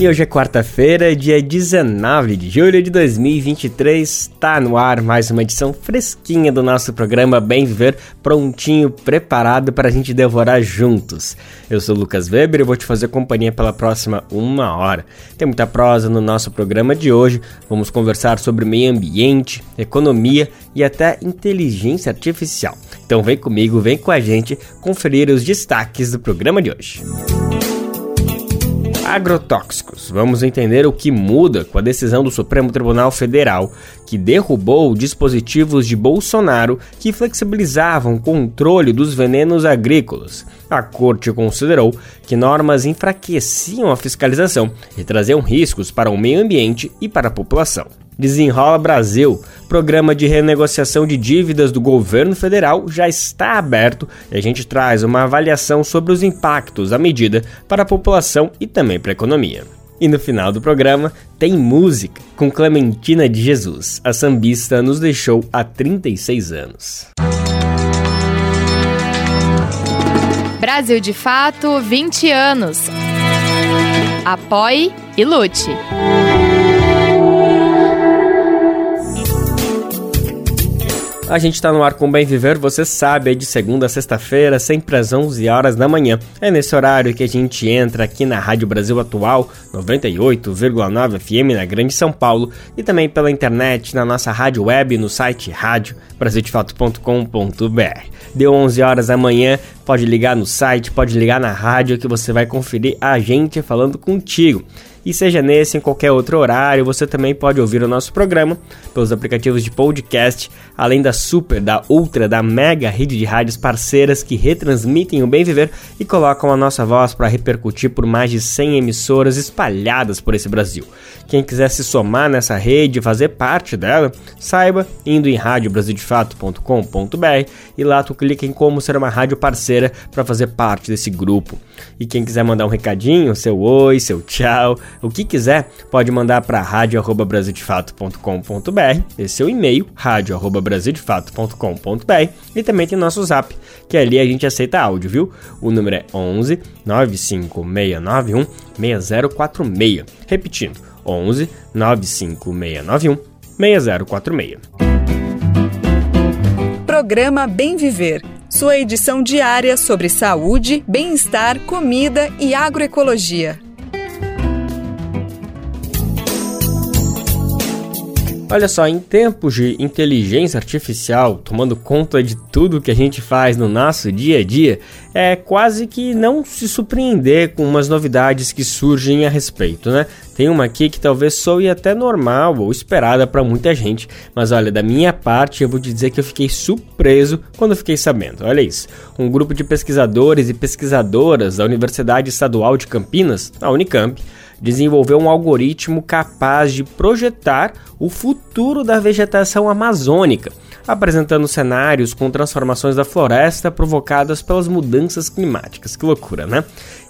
E hoje é quarta-feira, dia 19 de julho de 2023. Está no ar mais uma edição fresquinha do nosso programa Bem Viver, prontinho, preparado para a gente devorar juntos. Eu sou Lucas Weber e vou te fazer companhia pela próxima uma hora. Tem muita prosa no nosso programa de hoje. Vamos conversar sobre meio ambiente, economia e até inteligência artificial. Então vem comigo, vem com a gente conferir os destaques do programa de hoje. Música agrotóxicos. Vamos entender o que muda com a decisão do Supremo Tribunal Federal, que derrubou dispositivos de Bolsonaro que flexibilizavam o controle dos venenos agrícolas. A corte considerou que normas enfraqueciam a fiscalização e traziam riscos para o meio ambiente e para a população. Desenrola Brasil, programa de renegociação de dívidas do governo federal, já está aberto e a gente traz uma avaliação sobre os impactos da medida para a população e também para a economia. E no final do programa tem música com Clementina de Jesus. A sambista nos deixou há 36 anos. Brasil de Fato, 20 anos. Apoie e lute. A gente está no ar com Bem Viver, você sabe, é de segunda a sexta-feira, sempre às 11 horas da manhã. É nesse horário que a gente entra aqui na Rádio Brasil Atual, 98,9 FM na Grande São Paulo e também pela internet na nossa rádio web no site radiobrasildefato.com.br. Deu 11 horas da manhã, pode ligar no site, pode ligar na rádio que você vai conferir a gente falando contigo. E seja nesse em qualquer outro horário, você também pode ouvir o nosso programa pelos aplicativos de podcast, além da super, da ultra, da mega rede de rádios parceiras que retransmitem o Bem Viver e colocam a nossa voz para repercutir por mais de 100 emissoras espalhadas por esse Brasil. Quem quiser se somar nessa rede e fazer parte dela, saiba indo em radiobrasildefato.com.br e lá tu clica em como ser uma rádio parceira para fazer parte desse grupo. E quem quiser mandar um recadinho, seu oi, seu tchau, o que quiser, pode mandar para radio@brasildefato.com.br, esse é o e-mail radio@brasildefato.com.br e também tem nosso Zap, que ali a gente aceita áudio, viu? O número é 11 95691 6046. Repetindo, 11 95691 6046. Programa Bem Viver. Sua edição diária sobre saúde, bem-estar, comida e agroecologia. Olha só, em tempos de inteligência artificial tomando conta de tudo que a gente faz no nosso dia a dia, é quase que não se surpreender com umas novidades que surgem a respeito, né? Tem uma aqui que talvez soe até normal ou esperada para muita gente, mas olha, da minha parte eu vou te dizer que eu fiquei surpreso quando fiquei sabendo. Olha isso. Um grupo de pesquisadores e pesquisadoras da Universidade Estadual de Campinas, a Unicamp, desenvolveu um algoritmo capaz de projetar o futuro da vegetação amazônica, apresentando cenários com transformações da floresta provocadas pelas mudanças climáticas. Que loucura, né?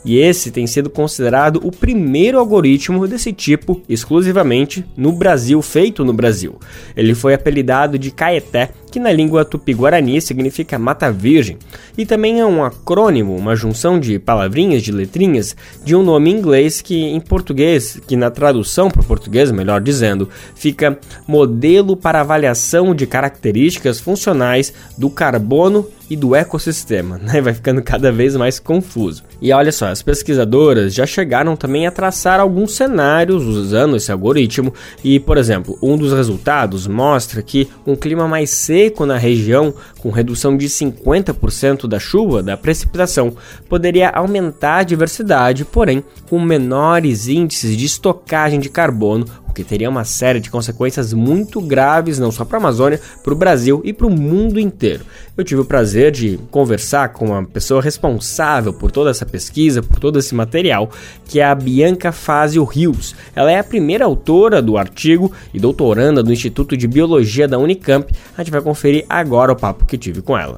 E esse tem sido considerado o primeiro algoritmo desse tipo exclusivamente no Brasil, feito no Brasil. Ele foi apelidado de Caeté, que na língua tupi-guarani significa mata virgem, e também é um acrônimo, uma junção de palavrinhas, de letrinhas, de um nome inglês que em português, que na tradução para o português, melhor dizendo, fica modelo para avaliação de características funcionais do carbono e do ecossistema, né? Vai ficando cada vez mais confuso. E olha só, as pesquisadoras já chegaram também a traçar alguns cenários usando esse algoritmo e, por exemplo, um dos resultados mostra que um clima mais seco na região, com redução de 50% da chuva, da precipitação, poderia aumentar a diversidade, porém com menores índices de estocagem de carbono, que teria uma série de consequências muito graves, não só para a Amazônia, para o Brasil e para o mundo inteiro. Eu tive o prazer de conversar com uma pessoa responsável por toda essa pesquisa, por todo esse material, que é a Bianca Fazio Rios. Ela é a primeira autora do artigo e doutoranda do Instituto de Biologia da Unicamp. A gente vai conferir agora o papo que tive com ela.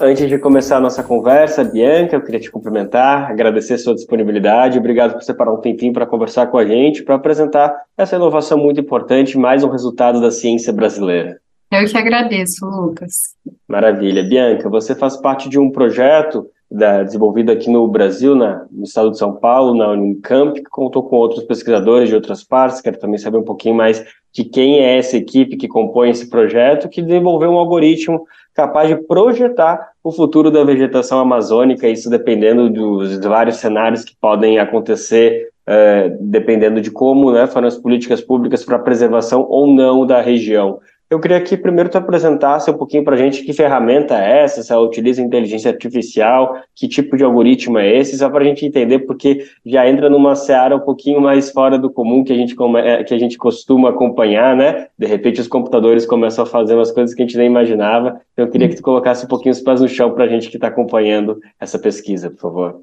Antes de começar a nossa conversa, Bianca, eu queria te cumprimentar, agradecer a sua disponibilidade. Obrigado por separar um tempinho para conversar com a gente, para apresentar essa inovação muito importante, mais um resultado da ciência brasileira. Eu que agradeço, Lucas. Maravilha. Bianca, você faz parte de um projeto da, desenvolvido aqui no Brasil, na, no estado de São Paulo, na Unicamp, que contou com outros pesquisadores de outras partes. Quero também saber um pouquinho mais de quem é essa equipe que compõe esse projeto, que desenvolveu um algoritmo capaz de projetar o futuro da vegetação amazônica, isso dependendo dos vários cenários que podem acontecer, uh, dependendo de como né, foram as políticas públicas para a preservação ou não da região. Eu queria que primeiro tu apresentasse um pouquinho para a gente que ferramenta é essa, se ela utiliza inteligência artificial, que tipo de algoritmo é esse, só para a gente entender, porque já entra numa seara um pouquinho mais fora do comum que a gente, é, que a gente costuma acompanhar, né? De repente os computadores começam a fazer umas coisas que a gente nem imaginava. Então eu queria que tu colocasse um pouquinho os pés no chão para a gente que está acompanhando essa pesquisa, por favor.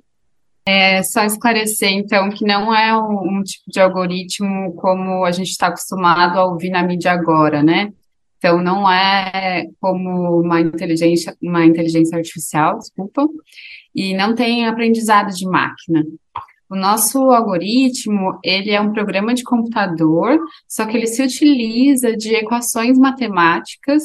É só esclarecer, então, que não é um, um tipo de algoritmo como a gente está acostumado a ouvir na mídia agora, né? Então, não é como uma inteligência, uma inteligência artificial, desculpa, e não tem aprendizado de máquina. O nosso algoritmo, ele é um programa de computador, só que ele se utiliza de equações matemáticas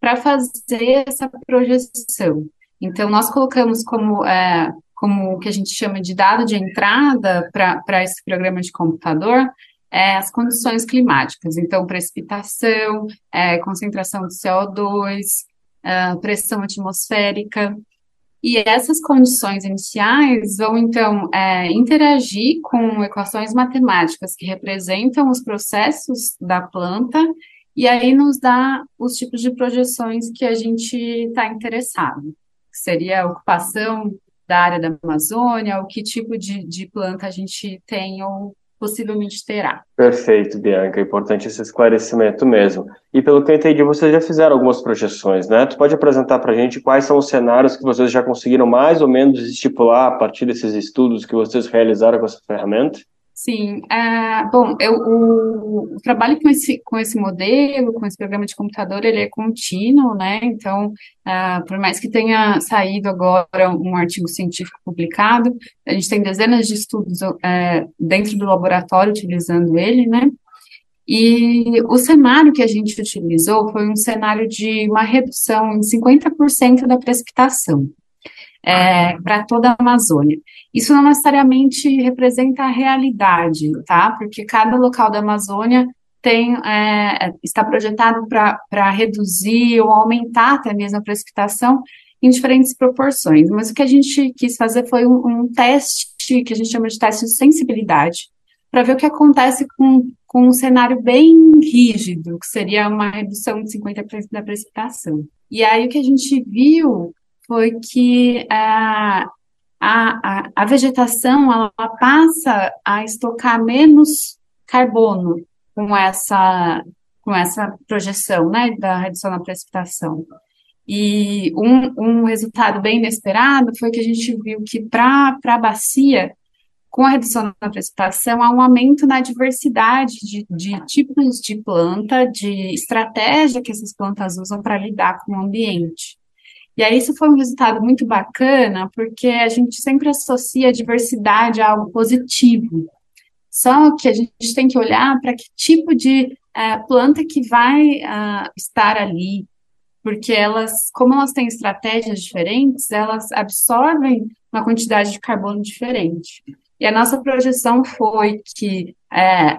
para fazer essa projeção. Então, nós colocamos como, é, como o que a gente chama de dado de entrada para esse programa de computador é, as condições climáticas, então precipitação, é, concentração de CO2, é, pressão atmosférica. E essas condições iniciais vão, então, é, interagir com equações matemáticas que representam os processos da planta, e aí nos dá os tipos de projeções que a gente está interessado. Seria a ocupação da área da Amazônia, o que tipo de, de planta a gente tem ou possivelmente terá. Perfeito, Bianca. É importante esse esclarecimento mesmo. E pelo que eu entendi, vocês já fizeram algumas projeções, né? Tu pode apresentar para a gente quais são os cenários que vocês já conseguiram mais ou menos estipular a partir desses estudos que vocês realizaram com essa ferramenta? Sim, uh, bom, eu, o, o, trabalho com esse, com esse modelo, com esse programa de computador, ele é contínuo, né? Então, uh, por mais que tenha saído agora um artigo científico publicado, a gente tem dezenas de estudos uh, dentro do laboratório utilizando ele, né? E o cenário que a gente utilizou foi um cenário de uma redução em 50% da precipitação é, para toda a Amazônia. Isso não necessariamente representa a realidade, tá? Porque cada local da Amazônia tem, é, está projetado para reduzir ou aumentar até mesmo a precipitação em diferentes proporções. Mas o que a gente quis fazer foi um, um teste que a gente chama de teste de sensibilidade, para ver o que acontece com, com um cenário bem rígido, que seria uma redução de 50% da precipitação. E aí o que a gente viu foi que a, a, a vegetação ela passa a estocar menos carbono com essa, com essa projeção né, da redução da precipitação. E um, um resultado bem inesperado foi que a gente viu que para a bacia, com a redução da precipitação, há um aumento na diversidade de, de tipos de planta, de estratégia que essas plantas usam para lidar com o ambiente. E aí isso foi um resultado muito bacana, porque a gente sempre associa a diversidade a algo positivo. Só que a gente tem que olhar para que tipo de uh, planta que vai uh, estar ali, porque elas, como elas têm estratégias diferentes, elas absorvem uma quantidade de carbono diferente. E a nossa projeção foi que é,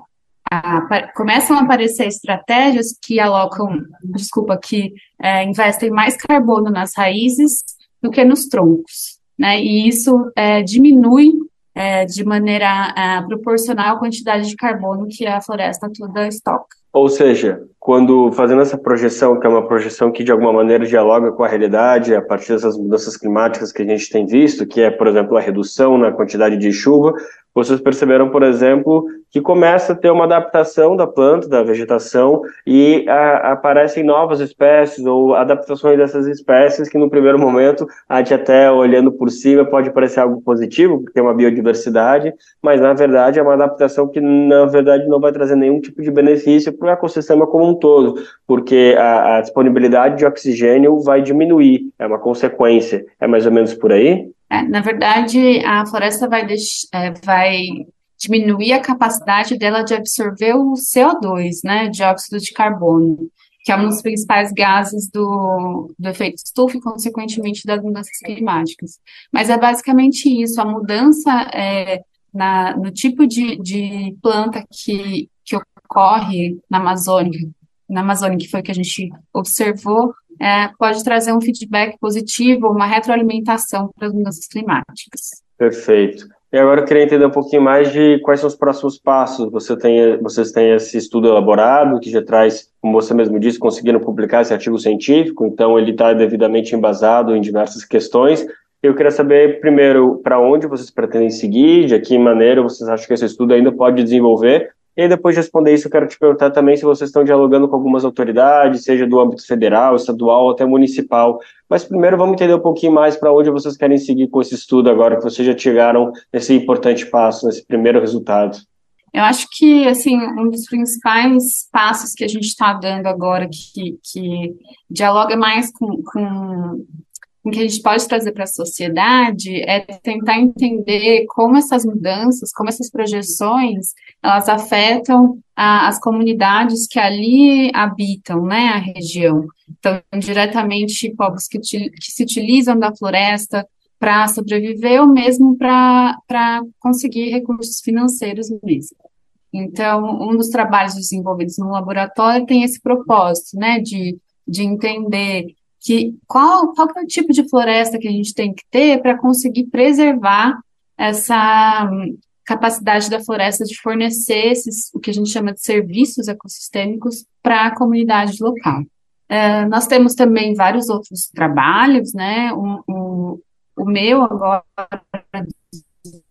a, começam a aparecer estratégias que alocam, desculpa, que é, investem mais carbono nas raízes do que nos troncos, né? E isso é, diminui é, de maneira é, proporcional à quantidade de carbono que a floresta toda estoca. Ou seja, quando fazendo essa projeção, que é uma projeção que de alguma maneira dialoga com a realidade, a partir dessas mudanças climáticas que a gente tem visto, que é, por exemplo, a redução na quantidade de chuva, vocês perceberam, por exemplo, que começa a ter uma adaptação da planta, da vegetação, e a, aparecem novas espécies ou adaptações dessas espécies que no primeiro momento, a gente até olhando por cima pode parecer algo positivo, porque é uma biodiversidade, mas na verdade é uma adaptação que na verdade não vai trazer nenhum tipo de benefício para o ecossistema como um todo, porque a, a disponibilidade de oxigênio vai diminuir, é uma consequência. É mais ou menos por aí? É, na verdade, a floresta vai, é, vai diminuir a capacidade dela de absorver o CO2, né, dióxido de carbono, que é um dos principais gases do, do efeito estufa e, consequentemente, das mudanças climáticas. Mas é basicamente isso, a mudança é, na, no tipo de, de planta que, que ocorre na Amazônia, na Amazônia, que foi o que a gente observou, é, pode trazer um feedback positivo, uma retroalimentação para as mudanças climáticas. Perfeito. E agora eu queria entender um pouquinho mais de quais são os próximos passos. Você tem, vocês têm esse estudo elaborado, que já traz, como você mesmo disse, conseguiram publicar esse artigo científico, então ele está devidamente embasado em diversas questões. Eu queria saber, primeiro, para onde vocês pretendem seguir, de que maneira vocês acham que esse estudo ainda pode desenvolver, e depois de responder isso, eu quero te perguntar também se vocês estão dialogando com algumas autoridades, seja do âmbito federal, estadual ou até municipal. Mas primeiro vamos entender um pouquinho mais para onde vocês querem seguir com esse estudo agora que vocês já chegaram nesse importante passo, nesse primeiro resultado. Eu acho que, assim, um dos principais passos que a gente está dando agora, que, que dialoga mais com, com o que a gente pode trazer para a sociedade é tentar entender como essas mudanças, como essas projeções, elas afetam a, as comunidades que ali habitam, né, a região. Então, diretamente povos que, que se utilizam da floresta para sobreviver ou mesmo para conseguir recursos financeiros mesmo. Então, um dos trabalhos desenvolvidos no laboratório tem esse propósito, né, de, de entender que qual, qual é o tipo de floresta que a gente tem que ter para conseguir preservar essa hum, capacidade da floresta de fornecer esses, o que a gente chama de serviços ecossistêmicos para a comunidade local. É, nós temos também vários outros trabalhos, né? O, o, o meu agora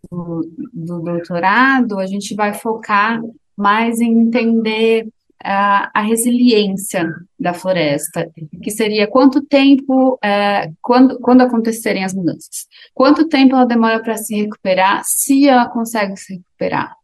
do, do doutorado, a gente vai focar mais em entender a, a, resiliência da floresta, que seria quanto tempo, é, quando, quando acontecerem as mudanças, quanto tempo ela demora para se recuperar, se ela consegue se recuperar.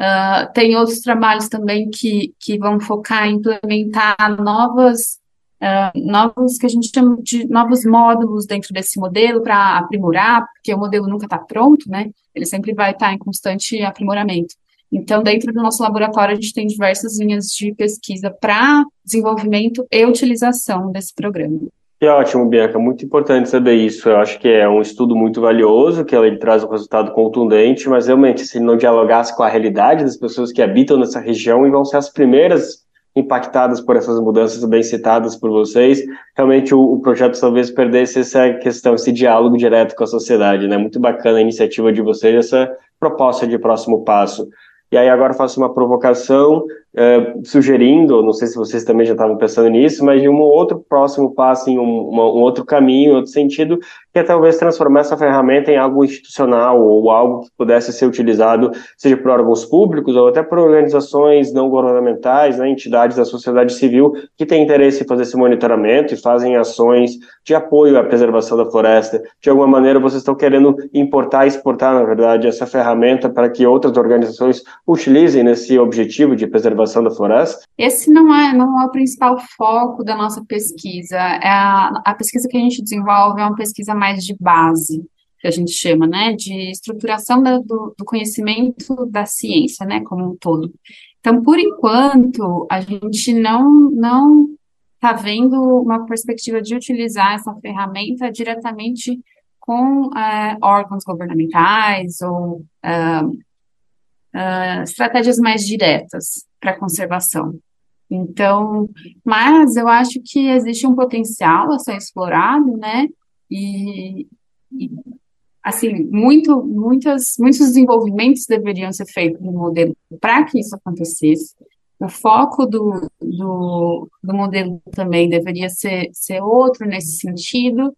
Uh, tem outros trabalhos também que, que vão focar em implementar novas, uh, novos, que a gente chama de novos módulos dentro desse modelo para aprimorar, porque o modelo nunca está pronto, né? Ele sempre vai estar tá em constante aprimoramento. Então, dentro do nosso laboratório, a gente tem diversas linhas de pesquisa para desenvolvimento e utilização desse programa. Que ótimo, Bianca. Muito importante saber isso. Eu acho que é um estudo muito valioso, que ele traz um resultado contundente, mas realmente, se ele não dialogasse com a realidade das pessoas que habitam nessa região e vão ser as primeiras impactadas por essas mudanças bem citadas por vocês, realmente o, o, projeto talvez perdesse essa questão, esse diálogo direto com a sociedade, né? Muito bacana a iniciativa de vocês, essa proposta de próximo passo. E aí agora faço uma provocação é, sugerindo, não sei se vocês também já estavam pensando nisso, mas de um outro próximo passo, em um, uma, um outro caminho, outro sentido, que é talvez transformar essa ferramenta em algo institucional ou algo que pudesse ser utilizado, seja por órgãos públicos ou até por organizações não governamentais, né, entidades da sociedade civil que têm interesse em fazer esse monitoramento e fazem ações de apoio à preservação da floresta. De alguma maneira, vocês estão querendo importar e exportar, na verdade, essa ferramenta para que outras organizações utilizem nesse objetivo de preservação da floresta? Esse não é, não é o principal foco da nossa pesquisa. É a, a pesquisa que a gente desenvolve é uma pesquisa mais de base, que a gente chama, né, de estruturação da, do, do conhecimento da ciência, né, como um todo. Então, por enquanto, a gente não não está vendo uma perspectiva de utilizar essa ferramenta diretamente com é, órgãos governamentais ou é, uh, estratégias mais diretas para conservação. Então, mas eu acho que existe um potencial a ser explorado, né? E, e assim, muito, muitas, muitos desenvolvimentos deveriam ser feitos no modelo para que isso acontecesse. O foco do, do, do modelo também deveria ser, ser outro nesse sentido,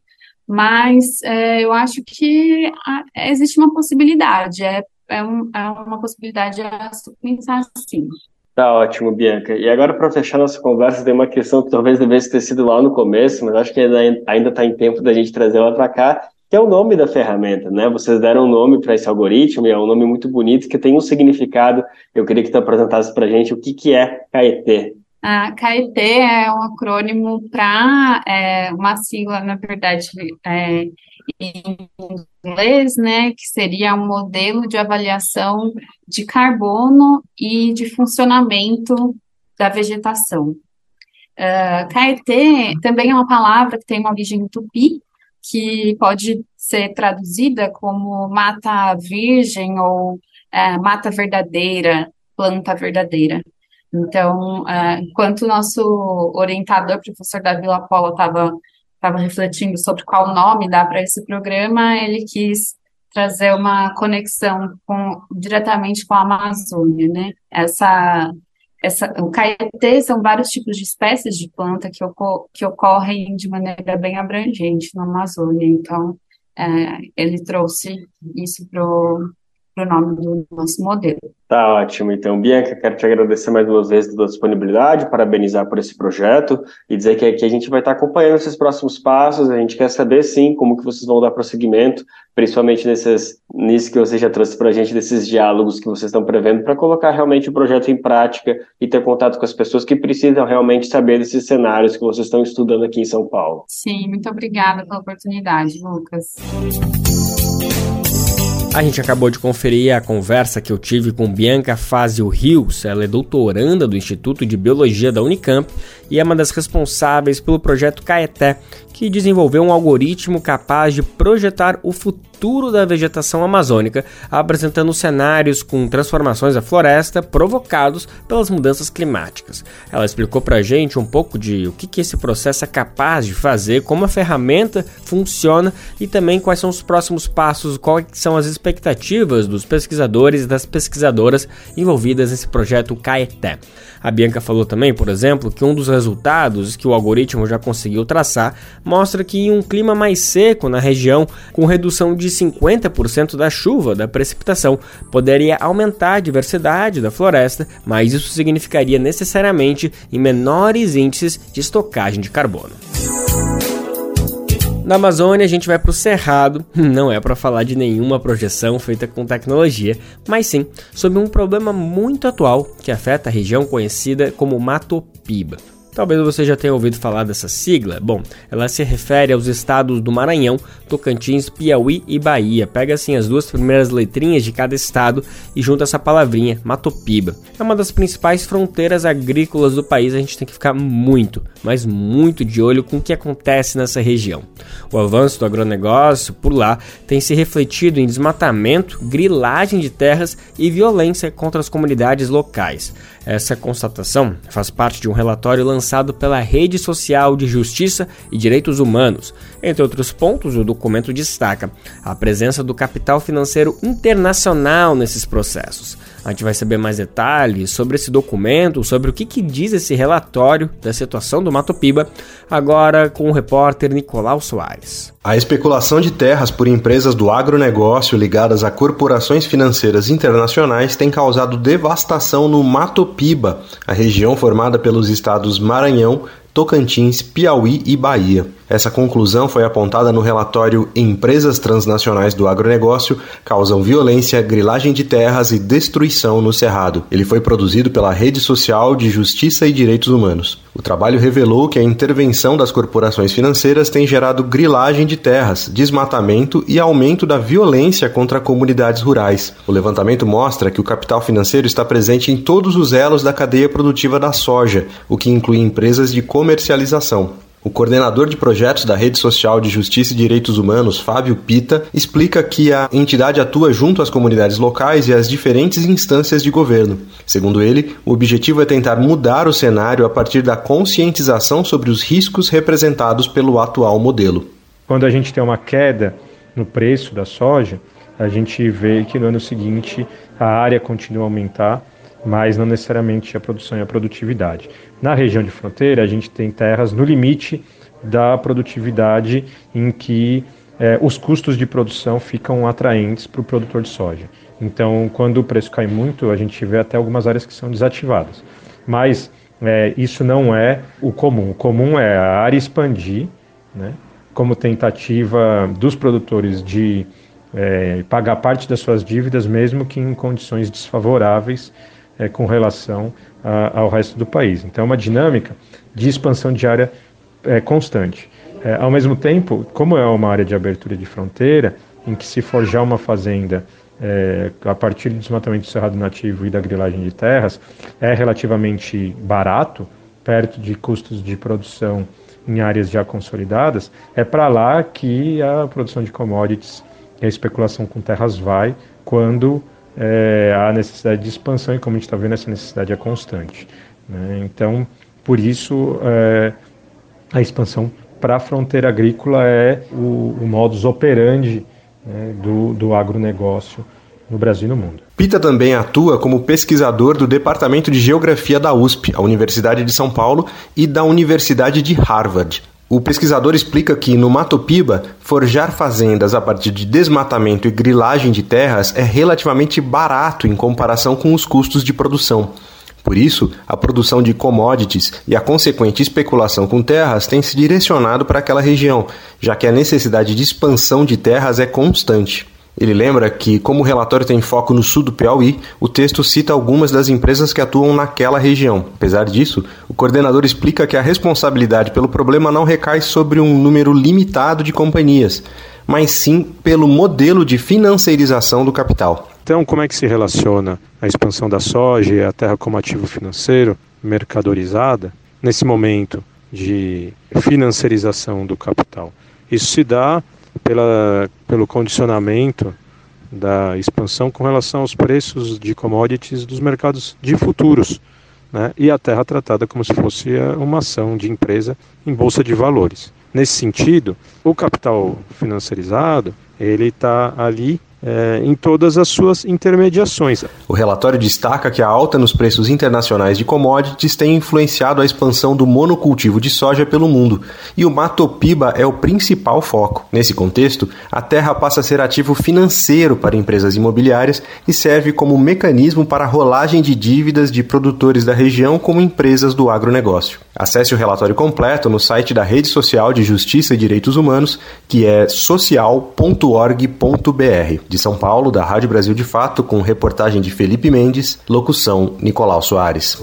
mas é, eu acho que existe uma possibilidade, é é, um, é uma possibilidade a pensar sim. Tá ótimo, Bianca. E agora, para fechar nossa conversa, tem uma questão que talvez devesse ter sido lá no começo, mas acho que ainda está em tempo da gente trazer ela para cá, que é o nome da ferramenta, né? Vocês deram um nome para esse algoritmo e é um nome muito bonito que tem um significado. Eu queria que tu apresentasse para a gente o que, que é KET. A KET é um acrônimo para é, uma sigla, na verdade, é, em inglês, né, que seria um modelo de avaliação de carbono e de funcionamento da vegetação. Uh, também é uma palavra que tem uma origem tupi, que pode ser traduzida como mata virgem ou uh, mata verdadeira, planta verdadeira. Então, uh, enquanto o nosso orientador, professor Davi Lapola, estava estava refletindo sobre qual nome dá para esse programa, ele quis trazer uma conexão com, diretamente com a Amazônia, né? Essa, essa, o caetê são vários tipos de espécies de planta que, ocor que ocorrem de maneira bem abrangente na Amazônia, então é, ele trouxe isso para o nome do nosso modelo. Tá ótimo. Então, Bianca, quero te agradecer mais uma vez pela disponibilidade, parabenizar por esse projeto e dizer que aqui a gente vai estar acompanhando esses próximos passos. A gente quer saber, sim, como que vocês vão dar prosseguimento, principalmente nesses, nisso que você já trouxe para a gente, desses diálogos que vocês estão prevendo, para colocar realmente o projeto em prática e ter contato com as pessoas que precisam realmente saber desses cenários que vocês estão estudando aqui em São Paulo. Sim, muito obrigada pela oportunidade, Lucas. A gente acabou de conferir a conversa que eu tive com Bianca Fazio Rios. Ela é doutoranda do Instituto de Biologia da Unicamp e é uma das responsáveis pelo projeto Caeté, que desenvolveu um algoritmo capaz de projetar o futuro da vegetação amazônica, apresentando cenários com transformações da floresta provocados pelas mudanças climáticas. Ela explicou para a gente um pouco de o que, que esse processo é capaz de fazer, como a ferramenta funciona e também quais são os próximos passos, quais são as expectativas dos pesquisadores e das pesquisadoras envolvidas nesse projeto Caeté. A Bianca falou também, por exemplo, que um dos resultados que o algoritmo já conseguiu traçar mostra que um clima mais seco na região, com redução de 50% da chuva, da precipitação, poderia aumentar a diversidade da floresta, mas isso significaria necessariamente em menores índices de estocagem de carbono. Na Amazônia, a gente vai para o Cerrado, não é para falar de nenhuma projeção feita com tecnologia, mas sim sobre um problema muito atual que afeta a região conhecida como Mato Piba. Talvez você já tenha ouvido falar dessa sigla. Bom, ela se refere aos estados do Maranhão, Tocantins, Piauí e Bahia. Pega assim as duas primeiras letrinhas de cada estado e junta essa palavrinha, Matopiba. É uma das principais fronteiras agrícolas do país. A gente tem que ficar muito, mas muito de olho com o que acontece nessa região. O avanço do agronegócio por lá tem se refletido em desmatamento, grilagem de terras e violência contra as comunidades locais. Essa constatação faz parte de um relatório lançado pela Rede Social de Justiça e Direitos Humanos. Entre outros pontos, o documento destaca a presença do capital financeiro internacional nesses processos. A gente vai saber mais detalhes sobre esse documento, sobre o que, que diz esse relatório da situação do Mato Piba, agora com o repórter Nicolau Soares. A especulação de terras por empresas do agronegócio ligadas a corporações financeiras internacionais tem causado devastação no Mato Piba, a região formada pelos estados Maranhão, Tocantins, Piauí e Bahia. Essa conclusão foi apontada no relatório Empresas Transnacionais do Agronegócio causam violência, grilagem de terras e destruição no Cerrado. Ele foi produzido pela Rede Social de Justiça e Direitos Humanos. O trabalho revelou que a intervenção das corporações financeiras tem gerado grilagem de terras, desmatamento e aumento da violência contra comunidades rurais. O levantamento mostra que o capital financeiro está presente em todos os elos da cadeia produtiva da soja, o que inclui empresas de comercialização. O coordenador de projetos da Rede Social de Justiça e Direitos Humanos, Fábio Pita, explica que a entidade atua junto às comunidades locais e às diferentes instâncias de governo. Segundo ele, o objetivo é tentar mudar o cenário a partir da conscientização sobre os riscos representados pelo atual modelo. Quando a gente tem uma queda no preço da soja, a gente vê que no ano seguinte a área continua a aumentar mas não necessariamente a produção e a produtividade. Na região de fronteira, a gente tem terras no limite da produtividade em que é, os custos de produção ficam atraentes para o produtor de soja. Então, quando o preço cai muito, a gente vê até algumas áreas que são desativadas. Mas é, isso não é o comum. O comum é a área expandir, né, como tentativa dos produtores de é, pagar parte das suas dívidas, mesmo que em condições desfavoráveis é, com relação a, ao resto do país. Então, é uma dinâmica de expansão de área é, constante. É, ao mesmo tempo, como é uma área de abertura de fronteira, em que se forjar uma fazenda é, a partir do desmatamento do cerrado nativo e da grilagem de terras, é relativamente barato, perto de custos de produção em áreas já consolidadas, é para lá que a produção de commodities e a especulação com terras vai quando é, há necessidade de expansão e como a gente está vendo essa necessidade é constante. Né? Então, por isso é, a expansão para a fronteira agrícola é o, o modus operandi né, do, do agronegócio no Brasil e no mundo. Pita também atua como pesquisador do Departamento de Geografia da USP, a Universidade de São Paulo, e da Universidade de Harvard. O pesquisador explica que, no Mato Piba, forjar fazendas a partir de desmatamento e grilagem de terras é relativamente barato em comparação com os custos de produção. Por isso, a produção de commodities e a consequente especulação com terras tem se direcionado para aquela região, já que a necessidade de expansão de terras é constante. Ele lembra que, como o relatório tem foco no sul do Piauí, o texto cita algumas das empresas que atuam naquela região. Apesar disso, o coordenador explica que a responsabilidade pelo problema não recai sobre um número limitado de companhias, mas sim pelo modelo de financiarização do capital. Então, como é que se relaciona a expansão da soja e a terra como ativo financeiro mercadorizada nesse momento de financiarização do capital? Isso se dá pela, pelo condicionamento da expansão com relação aos preços de commodities dos mercados de futuros. Né? E a terra tratada como se fosse uma ação de empresa em bolsa de valores. Nesse sentido, o capital financiarizado ele está ali é, em todas as suas intermediações. O relatório destaca que a alta nos preços internacionais de commodities tem influenciado a expansão do monocultivo de soja pelo mundo, e o Mato Piba é o principal foco. Nesse contexto, a terra passa a ser ativo financeiro para empresas imobiliárias e serve como mecanismo para a rolagem de dívidas de produtores da região como empresas do agronegócio. Acesse o relatório completo no site da Rede Social de Justiça e Direitos Humanos, que é social.org.br. De São Paulo, da Rádio Brasil de Fato, com reportagem de Felipe Mendes, locução Nicolau Soares.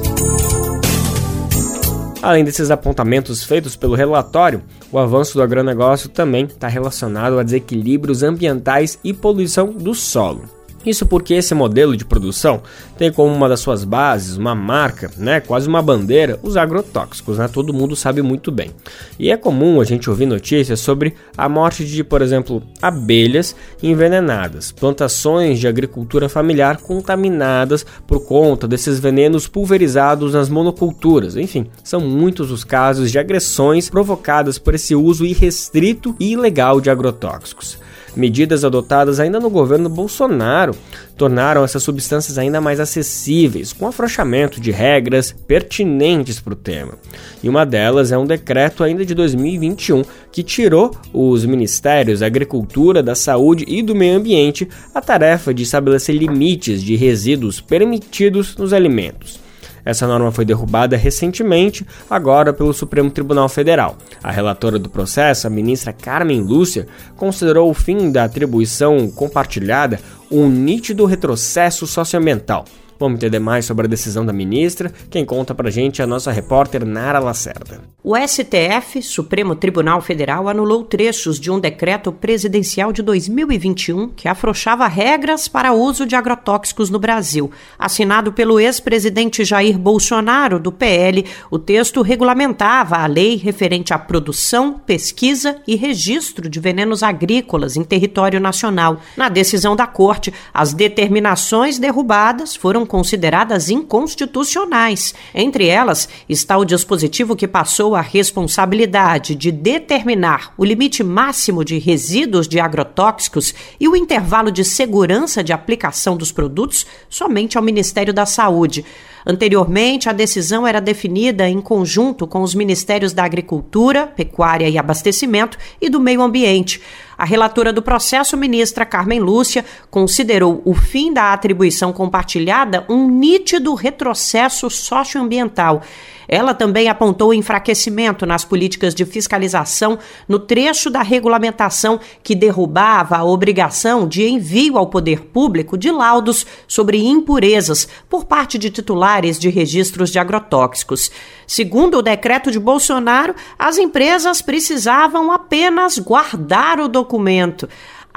Além desses apontamentos feitos pelo relatório, o avanço do agronegócio também está relacionado a desequilíbrios ambientais e poluição do solo. Isso porque esse modelo de produção tem como uma das suas bases, uma marca, né, quase uma bandeira, os agrotóxicos, né? Todo mundo sabe muito bem. E é comum a gente ouvir notícias sobre a morte de, por exemplo, abelhas envenenadas, plantações de agricultura familiar contaminadas por conta desses venenos pulverizados nas monoculturas. Enfim, são muitos os casos de agressões provocadas por esse uso irrestrito e ilegal de agrotóxicos. Medidas adotadas ainda no governo Bolsonaro tornaram essas substâncias ainda mais acessíveis, com afrouxamento de regras pertinentes para o tema. E uma delas é um decreto ainda de 2021 que tirou os ministérios da Agricultura, da Saúde e do Meio Ambiente a tarefa de estabelecer limites de resíduos permitidos nos alimentos. Essa norma foi derrubada recentemente, agora pelo Supremo Tribunal Federal. A relatora do processo, a ministra Carmen Lúcia, considerou o fim da atribuição compartilhada um nítido retrocesso socioambiental. Vamos entender mais sobre a decisão da ministra. Quem conta pra gente é a nossa repórter Nara Lacerda. O STF, Supremo Tribunal Federal, anulou trechos de um decreto presidencial de 2021 que afrouxava regras para uso de agrotóxicos no Brasil. Assinado pelo ex-presidente Jair Bolsonaro, do PL, o texto regulamentava a lei referente à produção, pesquisa e registro de venenos agrícolas em território nacional. Na decisão da Corte, as determinações derrubadas foram consideradas inconstitucionais. Entre elas está o dispositivo que passou a responsabilidade de determinar o limite máximo de resíduos de agrotóxicos e o intervalo de segurança de aplicação dos produtos somente ao Ministério da Saúde. Anteriormente, a decisão era definida em conjunto com os Ministérios da Agricultura, Pecuária e Abastecimento e do Meio Ambiente. A relatora do processo, ministra Carmen Lúcia, considerou o fim da atribuição compartilhada um nítido retrocesso socioambiental ela também apontou enfraquecimento nas políticas de fiscalização no trecho da regulamentação que derrubava a obrigação de envio ao poder público de laudos sobre impurezas por parte de titulares de registros de agrotóxicos. Segundo o decreto de Bolsonaro, as empresas precisavam apenas guardar o documento.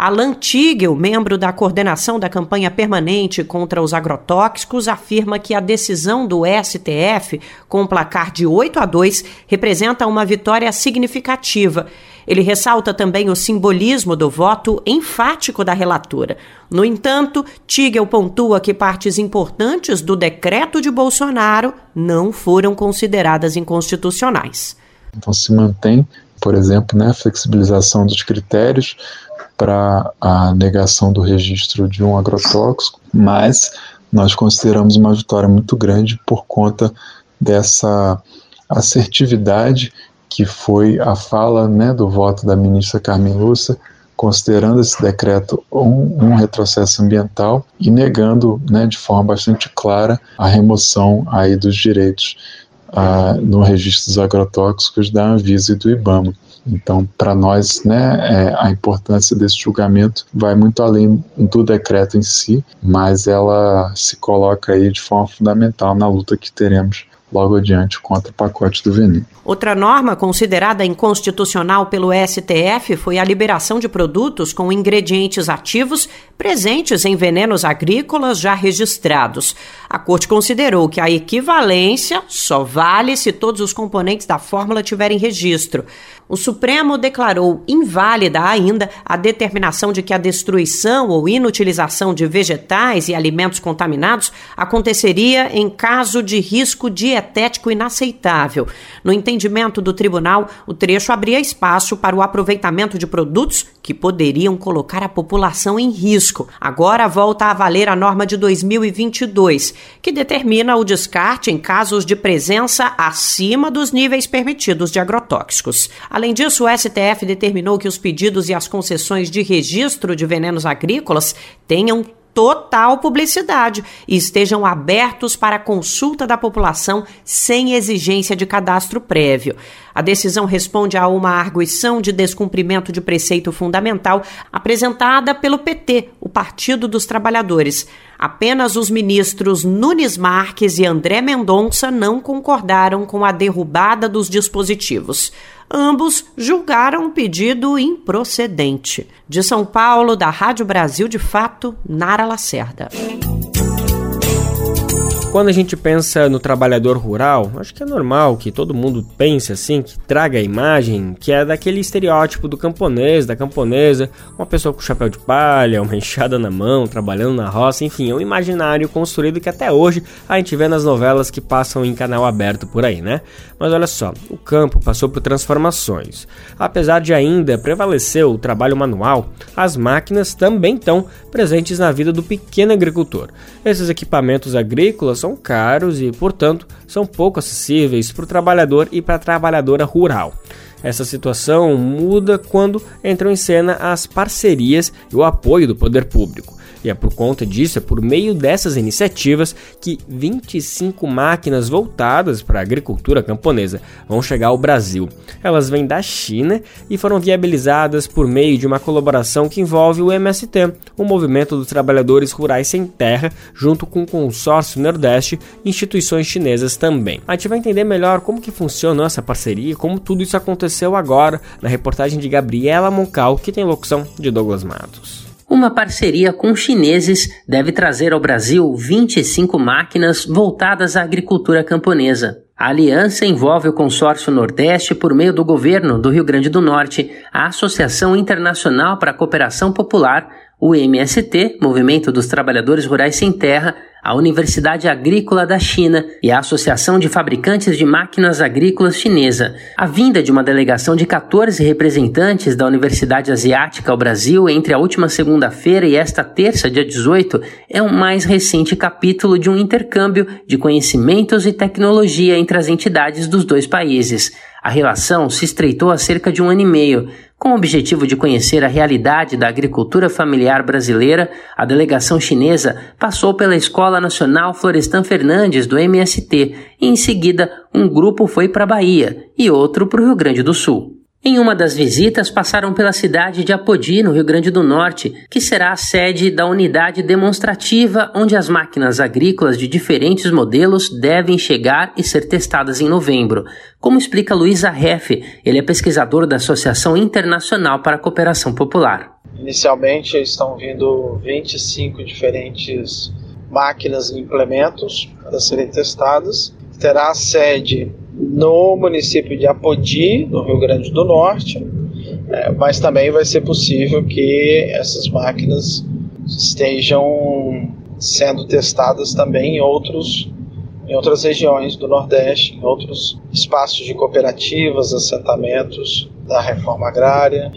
Alan Tigel, membro da coordenação da campanha permanente contra os agrotóxicos, afirma que a decisão do STF, com um placar de 8 a 2, representa uma vitória significativa. Ele ressalta também o simbolismo do voto enfático da relatora. No entanto, Tigel pontua que partes importantes do decreto de Bolsonaro não foram consideradas inconstitucionais. Então se mantém, por exemplo, né, a flexibilização dos critérios para a negação do registro de um agrotóxico, mas nós consideramos uma vitória muito grande por conta dessa assertividade que foi a fala né, do voto da ministra Carmen Lúcia, considerando esse decreto um, um retrocesso ambiental e negando né, de forma bastante clara a remoção aí dos direitos uh, no registro dos agrotóxicos da Anvisa e do IBAMA. Então, para nós, né, é, a importância desse julgamento vai muito além do decreto em si, mas ela se coloca aí de forma fundamental na luta que teremos logo adiante contra o pacote do veneno. Outra norma considerada inconstitucional pelo STF foi a liberação de produtos com ingredientes ativos presentes em venenos agrícolas já registrados. A Corte considerou que a equivalência só vale se todos os componentes da fórmula tiverem registro. O Supremo declarou inválida ainda a determinação de que a destruição ou inutilização de vegetais e alimentos contaminados aconteceria em caso de risco dietético inaceitável. No entendimento do tribunal, o trecho abria espaço para o aproveitamento de produtos que poderiam colocar a população em risco. Agora volta a valer a norma de 2022, que determina o descarte em casos de presença acima dos níveis permitidos de agrotóxicos. Além disso, o STF determinou que os pedidos e as concessões de registro de venenos agrícolas tenham total publicidade e estejam abertos para consulta da população sem exigência de cadastro prévio. A decisão responde a uma arguição de descumprimento de preceito fundamental apresentada pelo PT, o Partido dos Trabalhadores. Apenas os ministros Nunes Marques e André Mendonça não concordaram com a derrubada dos dispositivos. Ambos julgaram o pedido improcedente. De São Paulo, da Rádio Brasil de Fato, Nara Lacerda. Quando a gente pensa no trabalhador rural, acho que é normal que todo mundo pense assim, que traga a imagem que é daquele estereótipo do camponês, da camponesa, uma pessoa com chapéu de palha, uma enxada na mão, trabalhando na roça, enfim, é um imaginário construído que até hoje a gente vê nas novelas que passam em canal aberto por aí, né? Mas olha só, o campo passou por transformações. Apesar de ainda prevalecer o trabalho manual, as máquinas também estão presentes na vida do pequeno agricultor. Esses equipamentos agrícolas são caros e, portanto, são pouco acessíveis para o trabalhador e para a trabalhadora rural. Essa situação muda quando entram em cena as parcerias e o apoio do poder público. E é por conta disso, é por meio dessas iniciativas que 25 máquinas voltadas para a agricultura camponesa vão chegar ao Brasil. Elas vêm da China e foram viabilizadas por meio de uma colaboração que envolve o MST, o Movimento dos Trabalhadores Rurais Sem Terra, junto com o Consórcio Nordeste e instituições chinesas também. A gente vai entender melhor como que funciona essa parceria, como tudo isso aconteceu agora na reportagem de Gabriela Moncal, que tem locução de Douglas Matos. Uma parceria com chineses deve trazer ao Brasil 25 máquinas voltadas à agricultura camponesa. A aliança envolve o Consórcio Nordeste por meio do governo do Rio Grande do Norte, a Associação Internacional para a Cooperação Popular, o MST, Movimento dos Trabalhadores Rurais Sem Terra, a Universidade Agrícola da China e a Associação de Fabricantes de Máquinas Agrícolas Chinesa. A vinda de uma delegação de 14 representantes da Universidade Asiática ao Brasil entre a última segunda-feira e esta terça, dia 18, é o mais recente capítulo de um intercâmbio de conhecimentos e tecnologia entre as entidades dos dois países. A relação se estreitou há cerca de um ano e meio, Com o objetivo de conhecer a realidade da agricultura familiar brasileira, a delegação chinesa passou pela Escola Nacional Florestan Fernandes do MST e, em seguida, um grupo foi para a Bahia e outro para o Rio Grande do Sul. Em uma das visitas, passaram pela cidade de Apodi, no Rio Grande do Norte, que será a sede da unidade demonstrativa onde as máquinas agrícolas de diferentes modelos devem chegar e ser testadas em novembro. Como explica Luiz Arrefe, ele é pesquisador da Associação Internacional para a Cooperação Popular. Inicialmente estão vindo 25 diferentes máquinas e implementos para serem testadas. Terá sede no município de Apodi, no Rio Grande do Norte, é, mas também vai ser possível que essas máquinas estejam sendo testadas também em outros em outras regiões do Nordeste, em outros espaços de cooperativas, assentamentos da reforma agrária,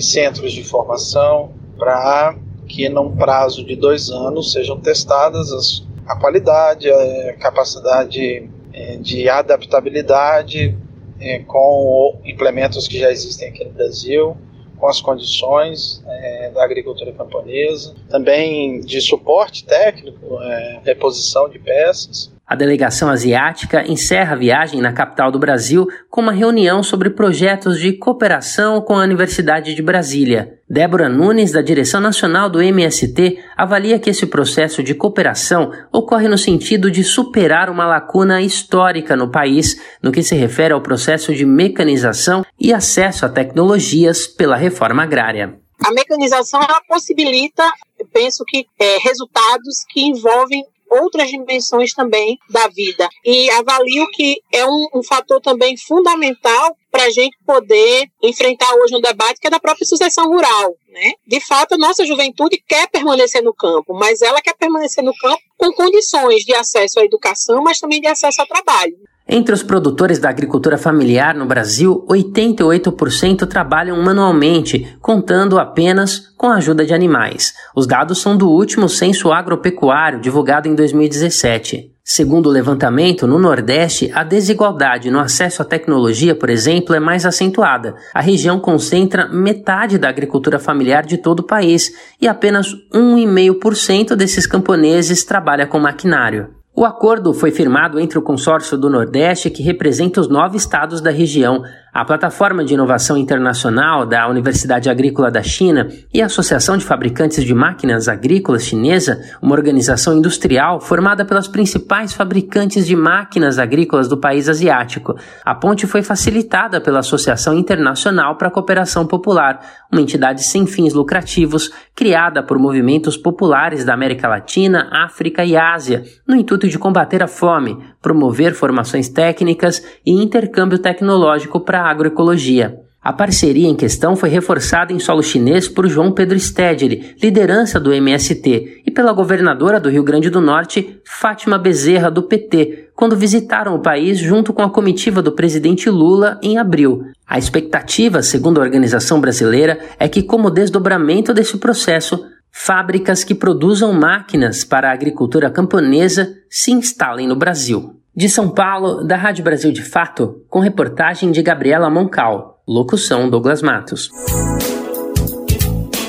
centros de formação, para que num prazo de dois anos sejam testadas as, a qualidade, a capacidade de adaptabilidade é, com implementos que já existem aqui no Brasil, com as condições é, da agricultura camponesa, também de suporte técnico, é, reposição de peças. A delegação asiática encerra a viagem na capital do Brasil com uma reunião sobre projetos de cooperação com a Universidade de Brasília. Débora Nunes, da direção nacional do MST, avalia que esse processo de cooperação ocorre no sentido de superar uma lacuna histórica no país no que se refere ao processo de mecanização e acesso a tecnologias pela reforma agrária. A mecanização ela possibilita, penso que, é, resultados que envolvem outras dimensões também da vida. E avalio que é um, um fator também fundamental para a gente poder enfrentar hoje um debate que é da própria sucessão rural. Né? De fato, a nossa juventude quer permanecer no campo, mas ela quer permanecer no campo com condições de acesso à educação, mas também de acesso ao trabalho. Entre os produtores da agricultura familiar no Brasil, 88% trabalham manualmente, contando apenas com a ajuda de animais. Os dados são do último censo agropecuário, divulgado em 2017. Segundo o levantamento, no Nordeste, a desigualdade no acesso à tecnologia, por exemplo, é mais acentuada. A região concentra metade da agricultura familiar de todo o país e apenas 1,5% desses camponeses trabalha com maquinário. O acordo foi firmado entre o Consórcio do Nordeste, que representa os nove estados da região, a Plataforma de Inovação Internacional da Universidade Agrícola da China e a Associação de Fabricantes de Máquinas Agrícolas Chinesa, uma organização industrial formada pelas principais fabricantes de máquinas agrícolas do país asiático. A ponte foi facilitada pela Associação Internacional para a Cooperação Popular, uma entidade sem fins lucrativos criada por movimentos populares da América Latina, África e Ásia, no intuito de combater a fome, promover formações técnicas e intercâmbio tecnológico para a agroecologia. A parceria em questão foi reforçada em solo chinês por João Pedro Stedley, liderança do MST, e pela governadora do Rio Grande do Norte, Fátima Bezerra, do PT, quando visitaram o país junto com a comitiva do presidente Lula em abril. A expectativa, segundo a organização brasileira, é que, como desdobramento desse processo, fábricas que produzam máquinas para a agricultura camponesa se instalem no Brasil. De São Paulo, da Rádio Brasil de Fato, com reportagem de Gabriela Moncal, locução Douglas Matos.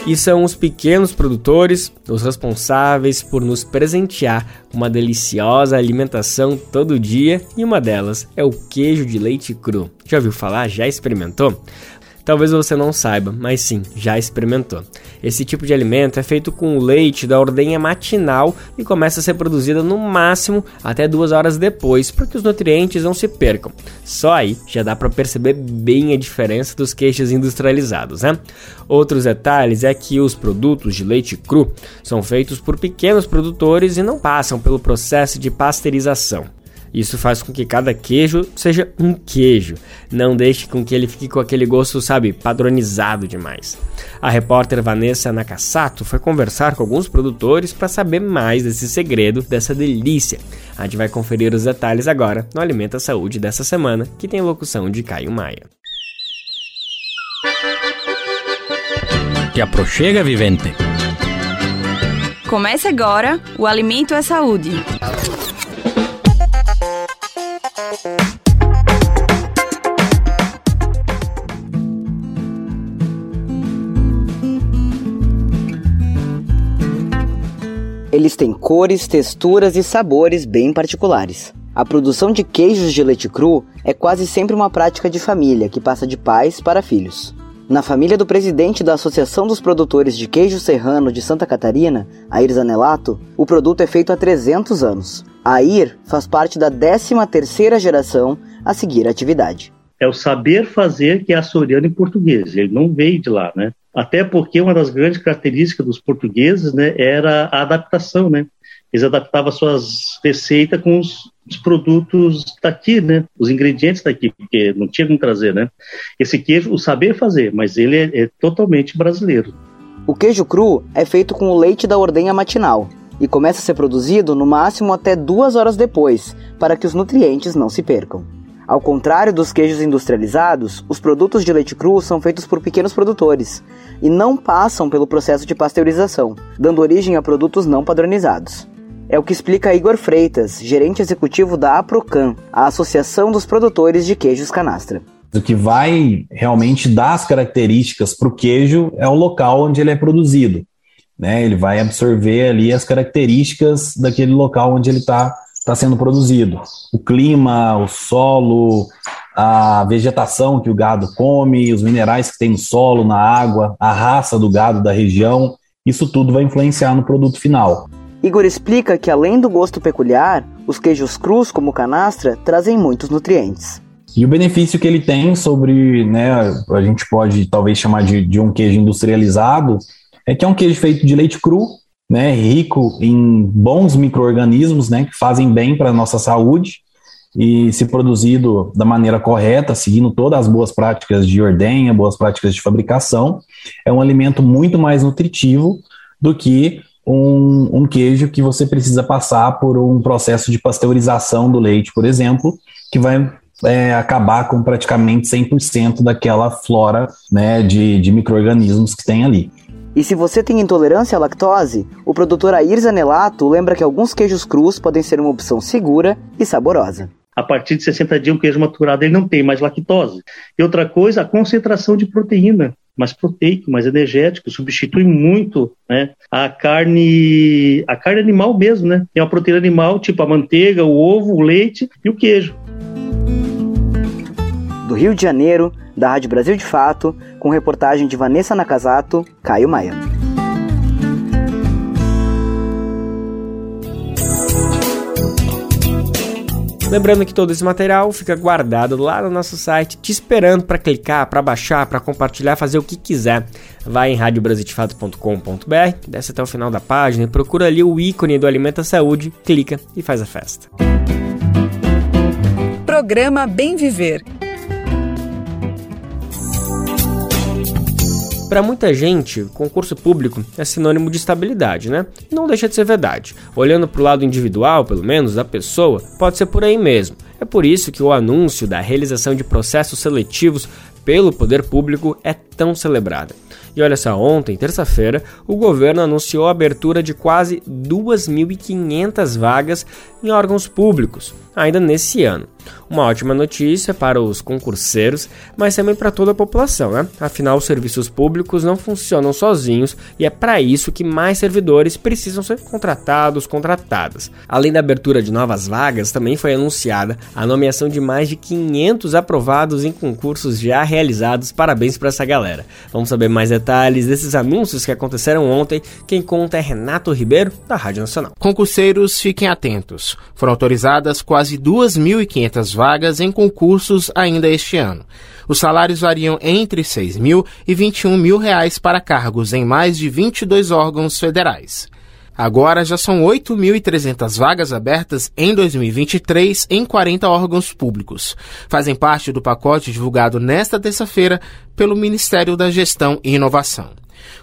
E são os pequenos produtores os responsáveis por nos presentear uma deliciosa alimentação todo dia e uma delas é o queijo de leite cru. Já ouviu falar? Já experimentou? Talvez você não saiba, mas sim, já experimentou. Esse tipo de alimento é feito com leite da ordenha matinal e começa a ser produzido no máximo até duas horas depois, para que os nutrientes não se percam. Só aí já dá para perceber bem a diferença dos queijos industrializados, né? Outros detalhes é que os produtos de leite cru são feitos por pequenos produtores e não passam pelo processo de pasteurização. Isso faz com que cada queijo seja um queijo. Não deixe com que ele fique com aquele gosto, sabe, padronizado demais. A repórter Vanessa Nakasato foi conversar com alguns produtores para saber mais desse segredo, dessa delícia. A gente vai conferir os detalhes agora no Alimenta Saúde dessa semana, que tem locução de Caio Maia. Te aproxega, vivente. Comece agora o Alimento é Saúde. Eles têm cores, texturas e sabores bem particulares. A produção de queijos de leite cru é quase sempre uma prática de família que passa de pais para filhos. Na família do presidente da Associação dos Produtores de Queijo Serrano de Santa Catarina, Aires Anelato, o produto é feito há 300 anos Air faz parte da 13ª geração a seguir a atividade. É o saber fazer que é açoriano em português, ele não veio de lá, né? Até porque uma das grandes características dos portugueses né, era a adaptação, né? Eles adaptavam suas receitas com os, os, produtos daqui, né? Os ingredientes daqui, porque não tinha como trazer, né? Esse queijo, o saber fazer, mas ele é, é totalmente brasileiro. O queijo cru é feito com o leite da ordenha matinal e começa a ser produzido no máximo até duas horas depois, para que os nutrientes não se percam. Ao contrário dos queijos industrializados, os produtos de leite cru são feitos por pequenos produtores e não passam pelo processo de pasteurização, dando origem a produtos não padronizados. É o que explica Igor Freitas, gerente executivo da Aprocan, a Associação dos Produtores de Queijos Canastra. O que vai realmente dar as características para o queijo é o local onde ele é produzido. Né? Ele vai absorver ali as características daquele local onde ele está tá sendo produzido. O clima, o solo, a vegetação que o gado come, os minerais que tem no solo, na água, a raça do gado da região, isso tudo vai influenciar no produto final. Igor explica que além do gosto peculiar, os queijos crus, como canastra, trazem muitos nutrientes. E o benefício que ele tem sobre, né, a gente pode talvez chamar de, de um queijo industrializado, é que é um queijo feito de leite cru, né, rico em bons micro-organismos, né, que fazem bem para a nossa saúde, e se produzido da maneira correta, seguindo todas as boas práticas de ordenha, boas práticas de fabricação, é um alimento muito mais nutritivo do que um, um, queijo que você precisa passar por um processo de pasteurização do leite, por exemplo, que vai é, acabar com praticamente 100% daquela flora né, de, de micro-organismos que tem ali. E se você tem intolerância à lactose, o produtor Air Zanelato lembra que alguns queijos crus podem ser uma opção segura e saborosa. A partir de 60 dias, um queijo maturado ele não tem mais lactose. E outra coisa, a concentração de proteína mais proteico, mais energético, substitui muito né, a carne a carne animal mesmo, né? Tem uma proteína animal, tipo a manteiga, o ovo, o leite e o queijo. Do Rio de Janeiro, da Rádio Brasil de Fato, com reportagem de Vanessa Nakazato, Caio Maia. Lembrando que todo esse material fica guardado lá no nosso site, te esperando para clicar, para baixar, para compartilhar, fazer o que quiser. Vai em radiobrasildefato.com.br, desce até o final da página e procura ali o ícone do Alimenta Saúde, clica e faz a festa. Programa Bem Viver Para muita gente, concurso público é sinônimo de estabilidade, né? Não deixa de ser verdade. Olhando para o lado individual, pelo menos, da pessoa, pode ser por aí mesmo. É por isso que o anúncio da realização de processos seletivos pelo poder público é tão celebrado. E olha só, ontem, terça-feira, o governo anunciou a abertura de quase 2.500 vagas em órgãos públicos, ainda nesse ano. Uma ótima notícia para os concurseiros, mas também para toda a população, né? Afinal, os serviços públicos não funcionam sozinhos e é para isso que mais servidores precisam ser contratados, contratadas. Além da abertura de novas vagas, também foi anunciada a nomeação de mais de 500 aprovados em concursos já realizados. Parabéns para essa galera. Vamos saber mais detalhes desses anúncios que aconteceram ontem. Quem conta é Renato Ribeiro, da Rádio Nacional. Concurseiros, fiquem atentos. Foram autorizadas quase 2.500 vagas em concursos ainda este ano. Os salários variam entre 6 mil e 21 mil reais para cargos em mais de 22 órgãos federais. Agora já são 8.300 vagas abertas em 2023 em 40 órgãos públicos. Fazem parte do pacote divulgado nesta terça-feira pelo Ministério da Gestão e Inovação.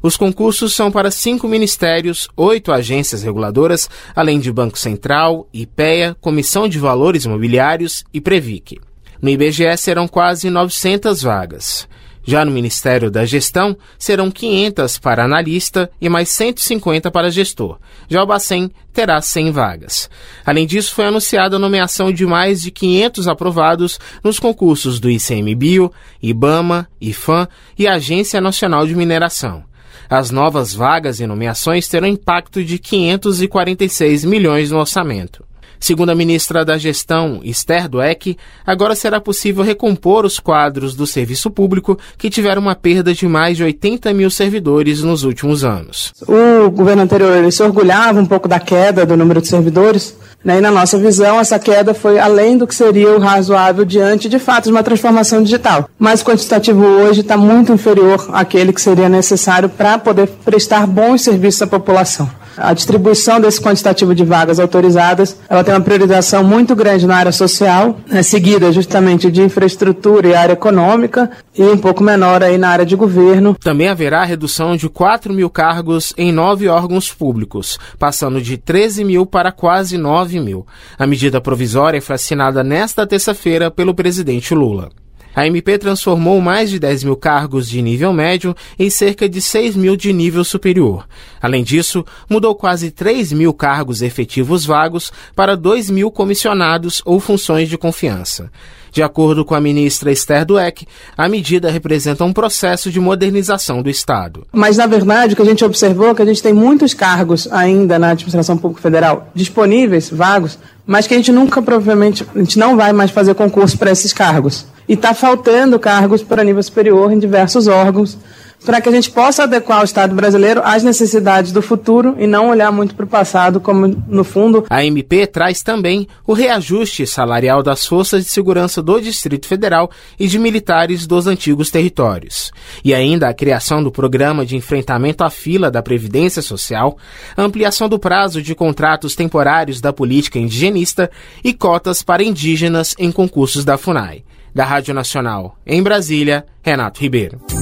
Os concursos são para cinco ministérios, oito agências reguladoras, além de Banco Central, IPEA, Comissão de Valores Imobiliários e Previc. No IBGE serão quase 900 vagas. Já no Ministério da Gestão, serão 500 para analista e mais 150 para gestor. Já o Bacen terá 100 vagas. Além disso, foi anunciada a nomeação de mais de 500 aprovados nos concursos do ICMBio, IBAMA, IFAM e Agência Nacional de Mineração. As novas vagas e nomeações terão impacto de 546 milhões no orçamento. Segundo a ministra da Gestão, Esther Dweck, agora será possível recompor os quadros do serviço público que tiveram uma perda de mais de 80 mil servidores nos últimos anos. O governo anterior se orgulhava um pouco da queda do número de servidores, né, e na nossa visão, essa queda foi além do que seria o razoável diante, de fato, de uma transformação digital. Mas o quantitativo hoje está muito inferior àquele que seria necessário para poder prestar bons serviços à população. A distribuição desse quantitativo de vagas autorizadas, ela tem uma priorização muito grande na área social, né, seguida justamente de infraestrutura e área econômica, e um pouco menor aí na área de governo. Também haverá redução de 4 mil cargos em nove órgãos públicos, passando de 13 mil para quase 9 mil. A medida provisória foi assinada nesta terça-feira pelo presidente Lula. A MP transformou mais de 10 mil cargos de nível médio em cerca de 6 mil de nível superior. Além disso, mudou quase 3 mil cargos efetivos vagos para 2 mil comissionados ou funções de confiança. De acordo com a ministra Esther Dweck, a medida representa um processo de modernização do Estado. Mas, na verdade, o que a gente observou é que a gente tem muitos cargos ainda na administração pública federal disponíveis, vagos, mas que a gente nunca, provavelmente, a gente não vai mais fazer concurso para esses cargos. E está faltando cargos para nível superior em diversos órgãos, para que a gente possa adequar o Estado brasileiro às necessidades do futuro e não olhar muito para o passado, como no fundo. A MP traz também o reajuste salarial das forças de segurança do Distrito Federal e de militares dos antigos territórios. E ainda a criação do programa de enfrentamento à fila da Previdência Social, ampliação do prazo de contratos temporários da política indigenista e cotas para indígenas em concursos da FUNAI. Da Rádio Nacional, em Brasília, Renato Ribeiro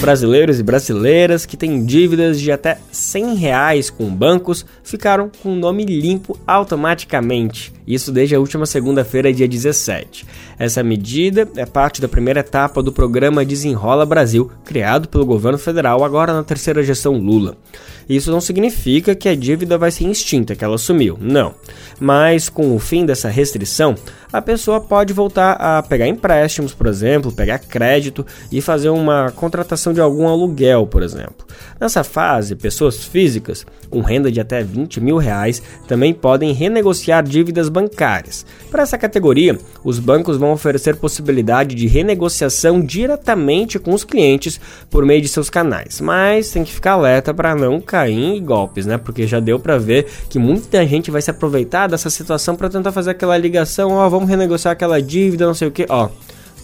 brasileiros e brasileiras que têm dívidas de até 100 reais com bancos ficaram com o nome limpo automaticamente. Isso desde a última segunda-feira, dia 17. Essa medida é parte da primeira etapa do programa Desenrola Brasil, criado pelo governo federal agora na terceira gestão Lula. Isso não significa que a dívida vai ser extinta, que ela sumiu, não. Mas com o fim dessa restrição, a pessoa pode voltar a pegar empréstimos, por exemplo, pegar crédito e fazer uma contratação de algum aluguel, por exemplo. Nessa fase, pessoas físicas com renda de até 20 mil reais também podem renegociar dívidas bancárias. Para essa categoria, os bancos vão oferecer possibilidade de renegociação diretamente com os clientes por meio de seus canais, mas tem que ficar alerta para não cair em golpes, né? Porque já deu para ver que muita gente vai se aproveitar dessa situação para tentar fazer aquela ligação, ó, vamos renegociar aquela dívida, não sei o que, ó.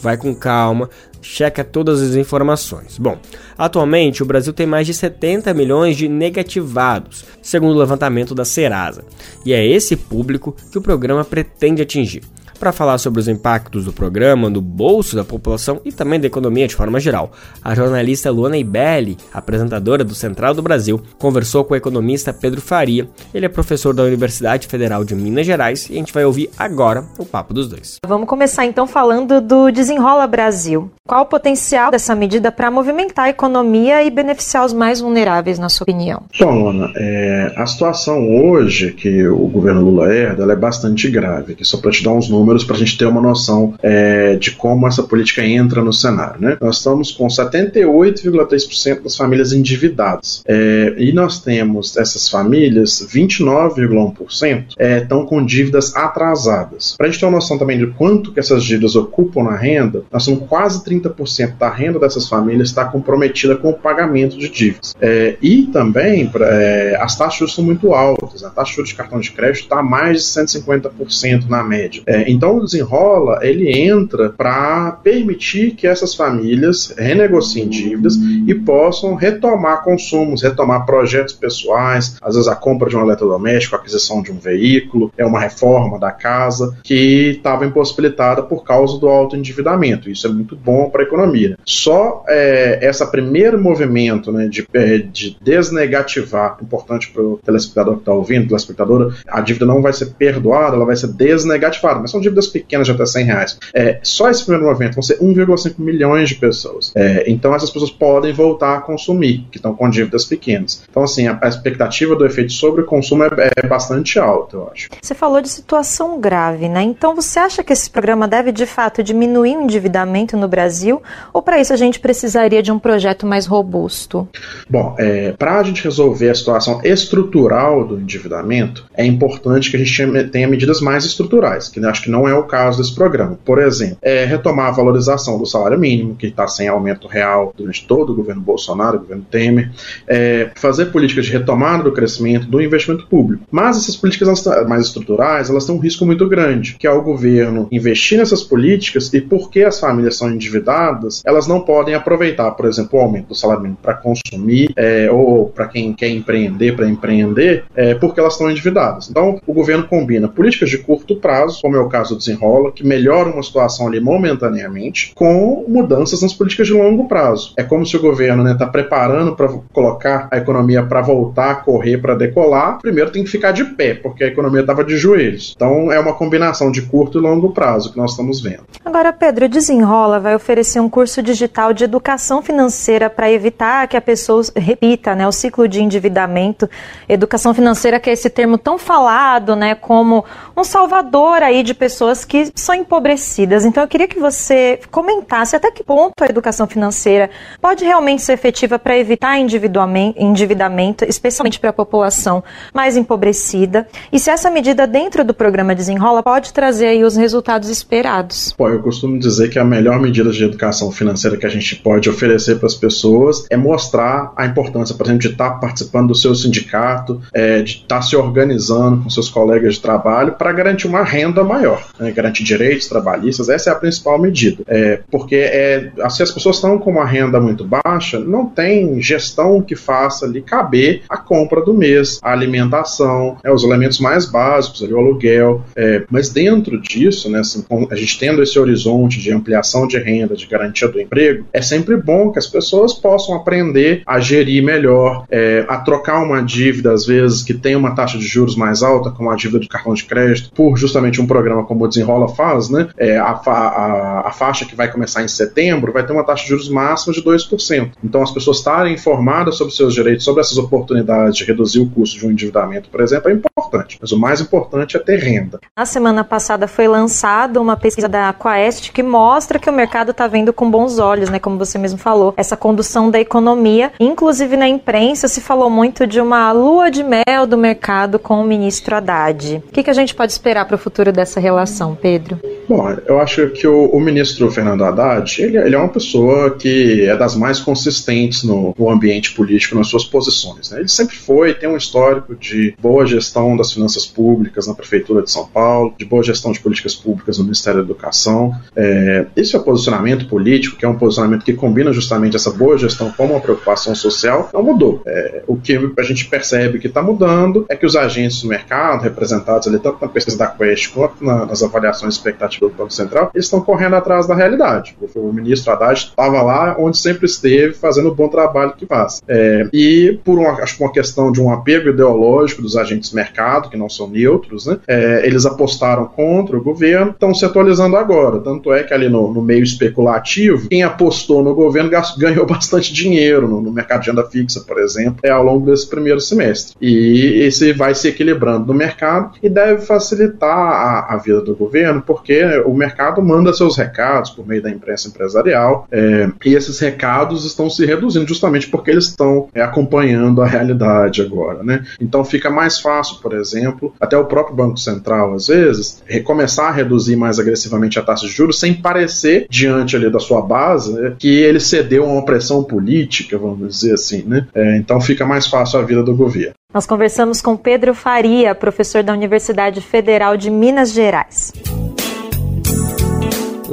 Vai com calma, checa todas as informações. Bom, atualmente o Brasil tem mais de 70 milhões de negativados, segundo o levantamento da Serasa, e é esse público que o programa pretende atingir para falar sobre os impactos do programa no bolso da população e também da economia de forma geral. A jornalista Luana Ibelli, apresentadora do Central do Brasil, conversou com o economista Pedro Faria. Ele é professor da Universidade Federal de Minas Gerais e a gente vai ouvir agora o papo dos dois. Vamos começar então falando do Desenrola Brasil. Qual o potencial dessa medida para movimentar a economia e beneficiar os mais vulneráveis, na sua opinião? Bom, Luana, é, a situação hoje que o governo Lula herda é bastante grave. Aqui só para te dar uns números números para a gente ter uma noção é, de como essa política entra no cenário. Né? Nós estamos com 78,3% das famílias endividadas é, e nós temos essas famílias, 29,1% é, estão com dívidas atrasadas. Para a gente ter uma noção também de quanto que essas dívidas ocupam na renda, nós temos quase 30% da renda dessas famílias está comprometida com o pagamento de dívidas. É, e também pra, é, as taxas são muito altas. A taxa de cartão de crédito está mais de 150% na média. É, então o desenrola ele entra para permitir que essas famílias renegociem dívidas e possam retomar consumos, retomar projetos pessoais, às vezes a compra de um eletrodoméstico, a aquisição de um veículo, é uma reforma da casa que estava impossibilitada por causa do alto endividamento. Isso é muito bom para a economia. Só é, essa primeiro movimento né, de, é, de desnegativar, importante para o telespectador que está ouvindo, telespectadora, a dívida não vai ser perdoada, ela vai ser desnegativada, mas são dívidas pequenas de até 100 reais. É, só esse primeiro movimento vão ser 1,5 milhões de pessoas. É, então essas pessoas podem voltar a consumir, que estão com dívidas pequenas. Então, assim, a, a expectativa do efeito sobre o consumo é, é bastante alta, eu acho. Você falou de situação grave, né? Então você acha que esse programa deve de fato diminuir o endividamento no Brasil? Ou para isso a gente precisaria de um projeto mais robusto? Bom, é, para a gente resolver a situação estrutural do endividamento, é importante que a gente tenha medidas mais estruturais, que acho que não é o caso desse programa. Por exemplo, é, retomar a valorização do salário mínimo, que está sem aumento real durante todo o governo Bolsonaro, o governo Temer, é, fazer políticas de retomada do crescimento, do investimento público. Mas essas políticas mais estruturais, elas têm um risco muito grande, que é o governo investir nessas políticas e porque as famílias são endividadas, elas não podem aproveitar, por exemplo, o aumento do salário mínimo para consumir é, ou para quem quer empreender, para empreender, é, porque elas estão endividadas. Então, o governo combina políticas de curto prazo, como é o caso do Desenrola, que melhora uma situação ali momentaneamente, com mudanças nas políticas de longo prazo. É como se o governo está né, tá preparando para colocar a economia para voltar a correr, para decolar, primeiro tem que ficar de pé, porque a economia estava de joelhos. Então, é uma combinação de curto e longo prazo que nós estamos vendo. Agora, Pedro, Desenrola vai oferecer um curso digital de educação financeira para evitar que a pessoa repita né, o ciclo de endividamento. Educação financeira, que é esse termo tão falado né, como um salvador aí de pessoas que são empobrecidas. Então, eu queria que você comentasse até que ponto a educação financeira pode realmente ser efetiva para evitar endividamento, especialmente para a população mais empobrecida, e se essa medida dentro do programa Desenrola pode trazer aí os resultados esperados. Pô, eu costumo dizer que a melhor medida de educação financeira que a gente pode oferecer para as pessoas é mostrar a importância, por exemplo, de estar tá participando do seu sindicato, é, de estar tá se organizando com seus colegas de trabalho para garantir uma renda maior, né, garantir direitos trabalhistas. Essa é a principal medida, é, porque é, se as pessoas estão com uma renda muito baixa, não tem gestão que faça ali caber a compra do mês, a alimentação, é, os elementos mais básicos, ali, o aluguel. É, mas dentro disso, né, assim, a gente tendo esse horizonte de ampliação de renda, de garantia do emprego, é sempre bom que as pessoas possam aprender a gerir melhor, é, a trocar uma dívida, às vezes, que tem uma taxa de juros mais alta, como a dívida de cartão de crédito, por justamente um programa como o Desenrola faz, né? É, a, a, a faixa que vai começar em setembro vai ter uma taxa de juros máxima de 2%. Então, as pessoas estarem informadas sobre seus direitos, sobre essas oportunidades de reduzir o custo de um endividamento, por exemplo, é importante. Mas o mais importante é ter renda. Na semana passada foi lançada uma pesquisa da Quaest que mostra que o mercado está vendo com bons olhos, né? Como você mesmo falou, essa condução da economia. Inclusive na imprensa se falou muito de uma lua de mel do mercado com o ministro Haddad. O que, que a gente pode esperar para o futuro dessa relação, Pedro? Bom, eu acho que o, o ministro Fernando Haddad, ele, ele, é uma pessoa que é das mais consistentes no, no ambiente político, nas suas posições. Né? Ele sempre foi, tem um histórico de boa gestão das finanças públicas na Prefeitura de São Paulo, de boa gestão de políticas públicas no Ministério da Educação. É, esse é o posicionamento político, que é um posicionamento que combina justamente essa boa gestão com uma preocupação social, não mudou. É, o que a gente percebe que está mudando é que os agentes do mercado, representados ali tanto na pesquisa da Quest quanto na, nas avaliações expectativas do Banco Central, eles estão correndo atrás da realidade. O ministro Haddad estava lá onde sempre esteve, fazendo o bom trabalho que faz. É, e por uma, acho que uma questão de um apego ideológico dos agentes do mercado, que não são neutros, né, é, eles apostaram contra o governo, estão se atualizando agora. Tanto é que ali no, no meio especulativo, quem apostou no governo ganhou bastante dinheiro no, no, mercado de renda fixa, por exemplo, é, ao longo desse primeiro semestre. E esse vai se equilibrando no mercado e deve facilitar a, a vida do governo, porque o mercado manda seus recados por meio da imprensa empresarial é, e esses recados estão se reduzindo justamente porque eles estão é, acompanhando a realidade agora, né? Então fica mais fácil, por exemplo, até o próprio Banco Central às vezes começar a reduzir mais agressivamente a taxa de juros sem parecer diante ali da sua base né, que ele cedeu a uma pressão política, vamos dizer assim, né? É, então fica mais fácil a vida do governo. Nós conversamos com Pedro Faria, professor da Universidade Federal de Minas Gerais.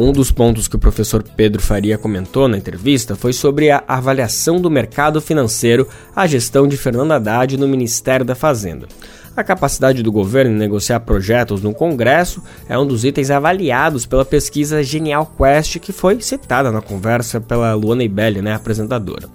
Um dos pontos que o professor Pedro Faria comentou na entrevista foi sobre a avaliação do mercado financeiro à gestão de Fernando Haddad no Ministério da Fazenda. A capacidade do governo em negociar projetos no Congresso é um dos itens avaliados pela pesquisa Genial Quest, que foi citada na conversa pela Luana Ibelli, né, apresentadora.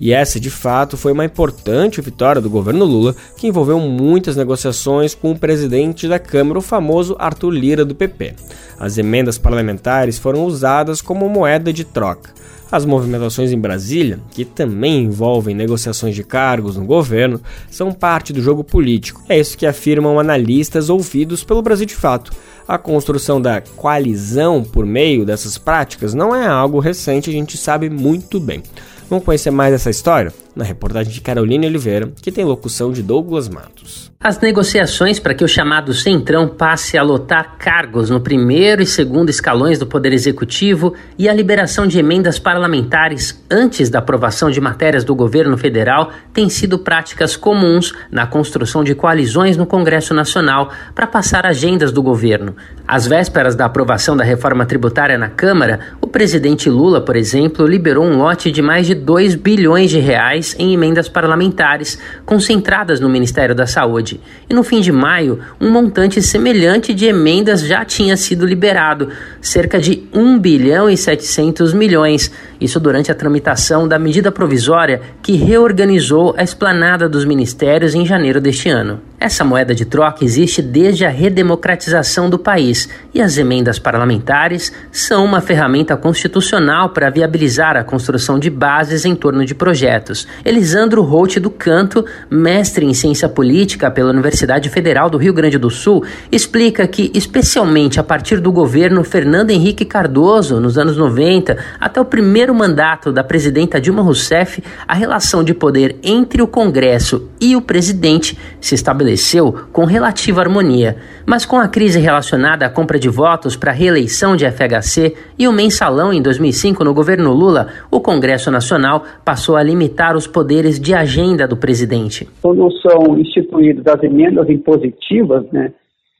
E essa, de fato, foi uma importante vitória do governo Lula, que envolveu muitas negociações com o presidente da Câmara, o famoso Arthur Lira, do PP. As emendas parlamentares foram usadas como moeda de troca. As movimentações em Brasília, que também envolvem negociações de cargos no governo, são parte do jogo político. É isso que afirmam analistas ouvidos pelo Brasil de Fato. A construção da coalizão por meio dessas práticas não é algo recente, a gente sabe muito bem. Vamos conhecer mais essa história? Na reportagem de Carolina Oliveira, que tem locução de Douglas Matos. As negociações para que o chamado Centrão passe a lotar cargos no primeiro e segundo escalões do Poder Executivo e a liberação de emendas parlamentares antes da aprovação de matérias do governo federal têm sido práticas comuns na construção de coalizões no Congresso Nacional para passar agendas do governo. Às vésperas da aprovação da reforma tributária na Câmara, o presidente Lula, por exemplo, liberou um lote de mais de 2 bilhões de reais em emendas parlamentares concentradas no Ministério da Saúde. E no fim de maio, um montante semelhante de emendas já tinha sido liberado, cerca de 1 bilhão e 700 milhões, isso durante a tramitação da medida provisória que reorganizou a esplanada dos ministérios em janeiro deste ano. Essa moeda de troca existe desde a redemocratização do país e as emendas parlamentares são uma ferramenta constitucional para viabilizar a construção de bases em torno de projetos. Elisandro Holt do Canto, mestre em ciência política pela Universidade Federal do Rio Grande do Sul, explica que, especialmente a partir do governo Fernando Henrique Cardoso, nos anos 90, até o primeiro mandato da presidenta Dilma Rousseff, a relação de poder entre o Congresso e o presidente se estabeleceu com relativa harmonia. Mas com a crise relacionada à compra de votos para a reeleição de FHC e o mensalão em 2005 no governo Lula, o Congresso Nacional passou a limitar os poderes de agenda do presidente. Quando são instituídas as emendas impositivas, né,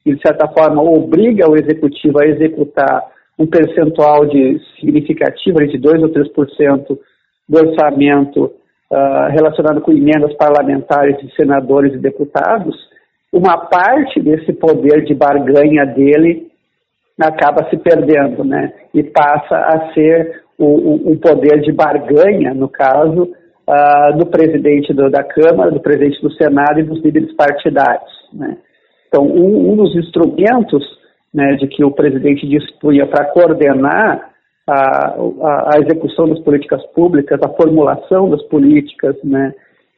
que de certa forma obriga o executivo a executar um percentual de significativo, de 2 ou 3% do orçamento uh, relacionado com emendas parlamentares de senadores e deputados, uma parte desse poder de barganha dele acaba se perdendo, né? E passa a ser o, o, poder de barganha, no caso, uh, do presidente do, da Câmara, do presidente do Senado e dos líderes partidários, né? Então, um, um dos instrumentos né, de que o presidente dispunha para coordenar a, a, a, execução das políticas públicas, a formulação das políticas, né,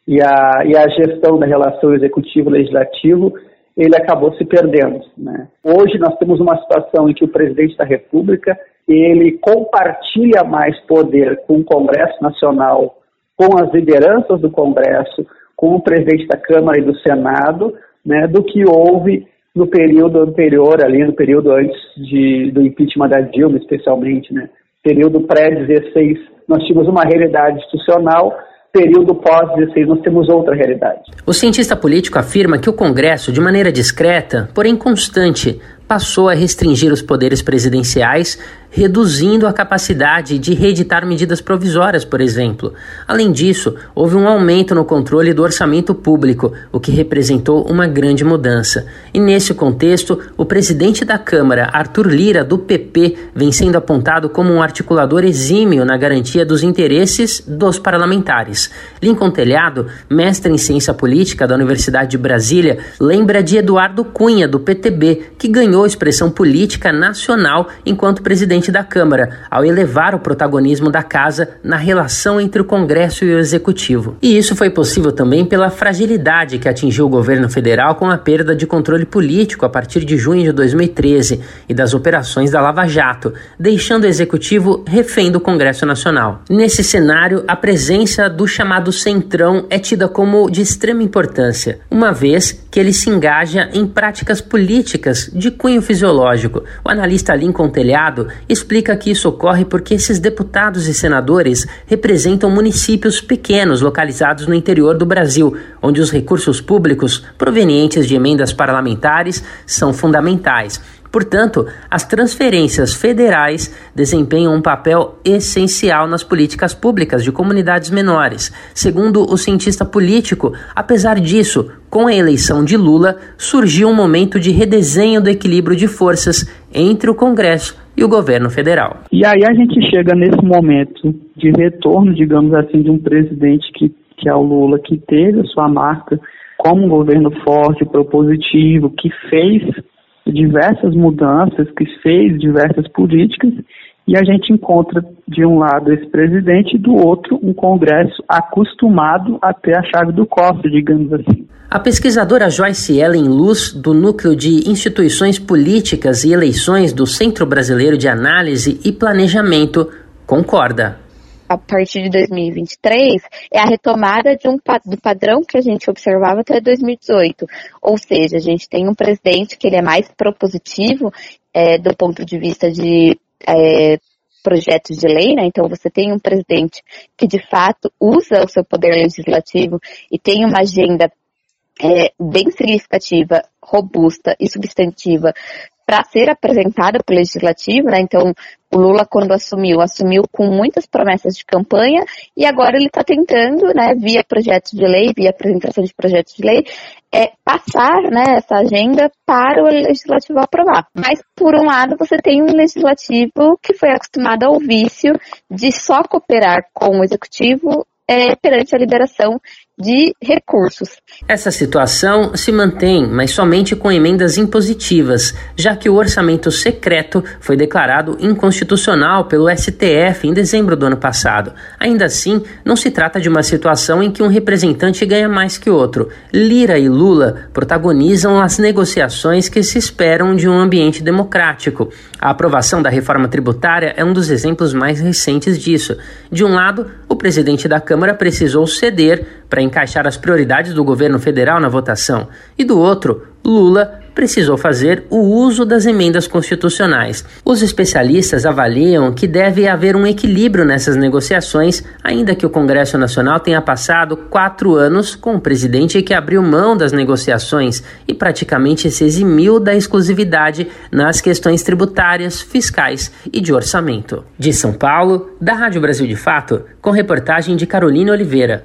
e a, e a gestão da relação executivo-legislativo, ele acabou se perdendo. Né. Hoje nós temos uma situação em que o presidente da República ele compartilha mais poder com o Congresso Nacional, com as lideranças do Congresso, com o presidente da Câmara e do Senado, né, do que houve no período anterior, ali no período antes de, do impeachment da Dilma, especialmente, né? Período pré-16, nós tínhamos uma realidade institucional, período pós-16 nós temos outra realidade. O cientista político afirma que o Congresso, de maneira discreta, porém constante, passou a restringir os poderes presidenciais reduzindo a capacidade de reeditar medidas provisórias, por exemplo. Além disso, houve um aumento no controle do orçamento público, o que representou uma grande mudança. E nesse contexto, o presidente da Câmara, Arthur Lira, do PP, vem sendo apontado como um articulador exímio na garantia dos interesses dos parlamentares. Lincoln Telhado, mestre em ciência política da Universidade de Brasília, lembra de Eduardo Cunha, do PTB, que ganhou expressão política nacional enquanto presidente presidente da Câmara, ao elevar o protagonismo da casa na relação entre o Congresso e o Executivo. E isso foi possível também pela fragilidade que atingiu o governo federal com a perda de controle político a partir de junho de 2013 e das operações da Lava Jato, deixando o Executivo refém do Congresso Nacional. Nesse cenário, a presença do chamado Centrão é tida como de extrema importância, uma vez que ele se engaja em práticas políticas de cunho fisiológico. O analista Lincoln Telhado explica que isso ocorre porque esses deputados e senadores representam municípios pequenos localizados no interior do Brasil, onde os recursos públicos provenientes de emendas parlamentares são fundamentais. Portanto, as transferências federais desempenham um papel essencial nas políticas públicas de comunidades menores. Segundo o cientista político, apesar disso, com a eleição de Lula, surgiu um momento de redesenho do equilíbrio de forças entre o Congresso e o governo federal. E aí a gente chega nesse momento de retorno, digamos assim, de um presidente que, que é o Lula, que teve a sua marca como um governo forte, propositivo, que fez diversas mudanças, que fez diversas políticas, e a gente encontra de um lado esse presidente e do outro um Congresso acostumado a ter a chave do cofre, digamos assim. A pesquisadora Joyce Ellen Luz, do Núcleo de Instituições Políticas e Eleições do Centro Brasileiro de Análise e Planejamento, concorda a partir de 2023 é a retomada de um, do padrão que a gente observava até 2018. Ou seja, a gente tem um presidente que ele é mais propositivo é, do ponto de vista de é, projetos de lei, né? Então você tem um presidente que de fato usa o seu poder legislativo e tem uma agenda é, bem significativa, robusta e substantiva para ser apresentada para o legislativo, né? Então, o Lula, quando assumiu, assumiu com muitas promessas de campanha e agora ele está tentando, né, via projetos de lei, via apresentação de projetos de lei, é, passar né, essa agenda para o legislativo aprovar. Mas, por um lado, você tem um legislativo que foi acostumado ao vício de só cooperar com o executivo é, perante a liberação de recursos. Essa situação se mantém, mas somente com emendas impositivas, já que o orçamento secreto foi declarado inconstitucional pelo STF em dezembro do ano passado. Ainda assim, não se trata de uma situação em que um representante ganha mais que outro. Lira e Lula protagonizam as negociações que se esperam de um ambiente democrático. A aprovação da reforma tributária é um dos exemplos mais recentes disso. De um lado, o presidente da Câmara precisou ceder para encaixar as prioridades do governo federal na votação, e do outro, Lula precisou fazer o uso das emendas constitucionais. Os especialistas avaliam que deve haver um equilíbrio nessas negociações, ainda que o Congresso Nacional tenha passado quatro anos com um presidente que abriu mão das negociações e praticamente se eximiu da exclusividade nas questões tributárias, fiscais e de orçamento. De São Paulo, da Rádio Brasil de Fato, com reportagem de Carolina Oliveira.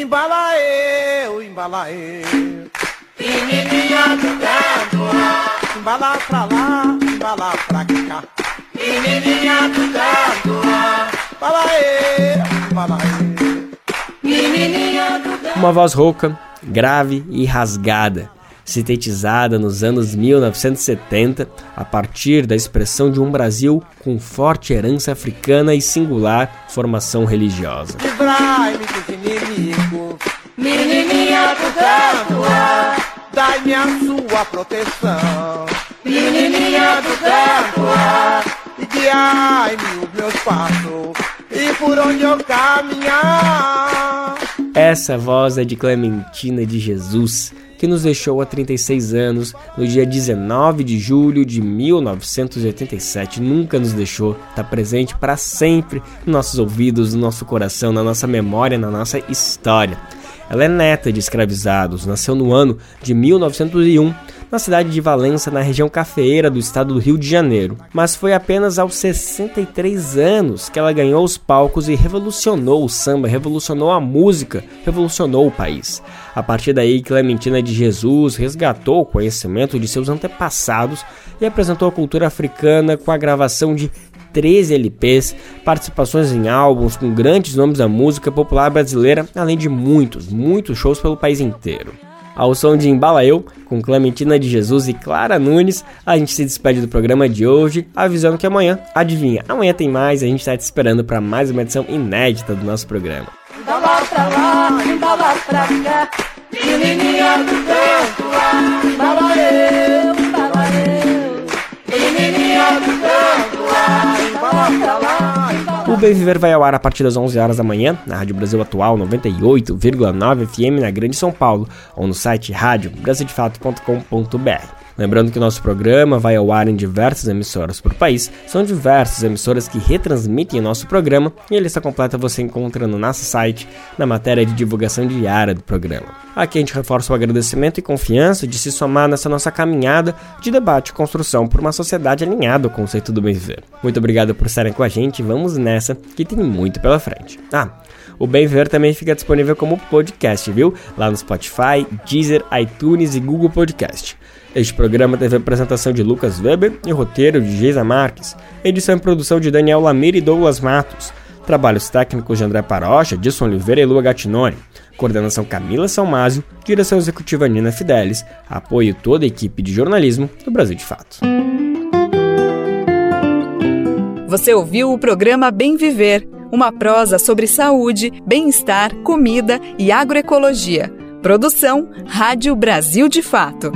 Embala eu, embala eu. Menininha do canto, embala pra lá, embala pra cá. Menininha do canto, embala eu, embala eu. Menininha do canto. Uma voz rouca, grave e rasgada sintetizada nos anos 1970 a partir da expressão de um Brasil com forte herança africana e singular formação religiosa. E por onde eu caminhar. Essa voz é de Clementina de Jesus, que nos deixou há 36 anos, no dia 19 de julho de 1987. Nunca nos deixou, está presente para sempre nos nossos ouvidos, no nosso coração, na nossa memória, na nossa história. Ela é neta de escravizados, nasceu no ano de 1901 na cidade de Valença, na região cafeeira do estado do Rio de Janeiro. Mas foi apenas aos 63 anos que ela ganhou os palcos e revolucionou o samba, revolucionou a música, revolucionou o país. A partir daí, Clementina de Jesus resgatou o conhecimento de seus antepassados e apresentou a cultura africana com a gravação de 13 LPs, participações em álbuns com grandes nomes da música popular brasileira, além de muitos, muitos shows pelo país inteiro. Ao som de Embala Eu, com Clementina de Jesus e Clara Nunes, a gente se despede do programa de hoje, avisando que amanhã, adivinha, amanhã tem mais, a gente está te esperando para mais uma edição inédita do nosso programa. Embala pra lá, embala pra cá, menininha do canto lá, embala eu, embala eu, menininha do canto lá, embala pra lá, O Bem Viver vai ao ar a partir das 11 horas da manhã, na Rádio Brasil Atual 98,9 FM na Grande São Paulo, ou no site radiobrasildefato.com.br. Lembrando que nosso programa vai ao ar em diversas emissoras por país. São diversas emissoras que retransmitem o nosso programa e a lista completa você encontra no nosso site, na matéria de divulgação diária do programa. Aqui a gente reforça o agradecimento e confiança de se somar nessa nossa caminhada de debate e construção por uma sociedade alinhada ao conceito do bem viver. Muito obrigado por estarem com a gente, vamos nessa que tem muito pela frente. Ah, o Bem Viver também fica disponível como podcast, viu? Lá no Spotify, Deezer, iTunes e Google Podcast. Este programa teve a apresentação de Lucas Weber e roteiro de Geisa Marques, edição e produção de Daniel Lamir e Douglas Matos, trabalhos técnicos de André Parocha, Dilson Oliveira e Lua Gattinoni, coordenação Camila Salmásio, direção executiva Nina Fidelis, apoio toda a equipe de jornalismo do Brasil de Fato. Você ouviu o programa Bem Viver, uma prosa sobre saúde, bem-estar, comida e agroecologia. Produção Rádio Brasil de Fato.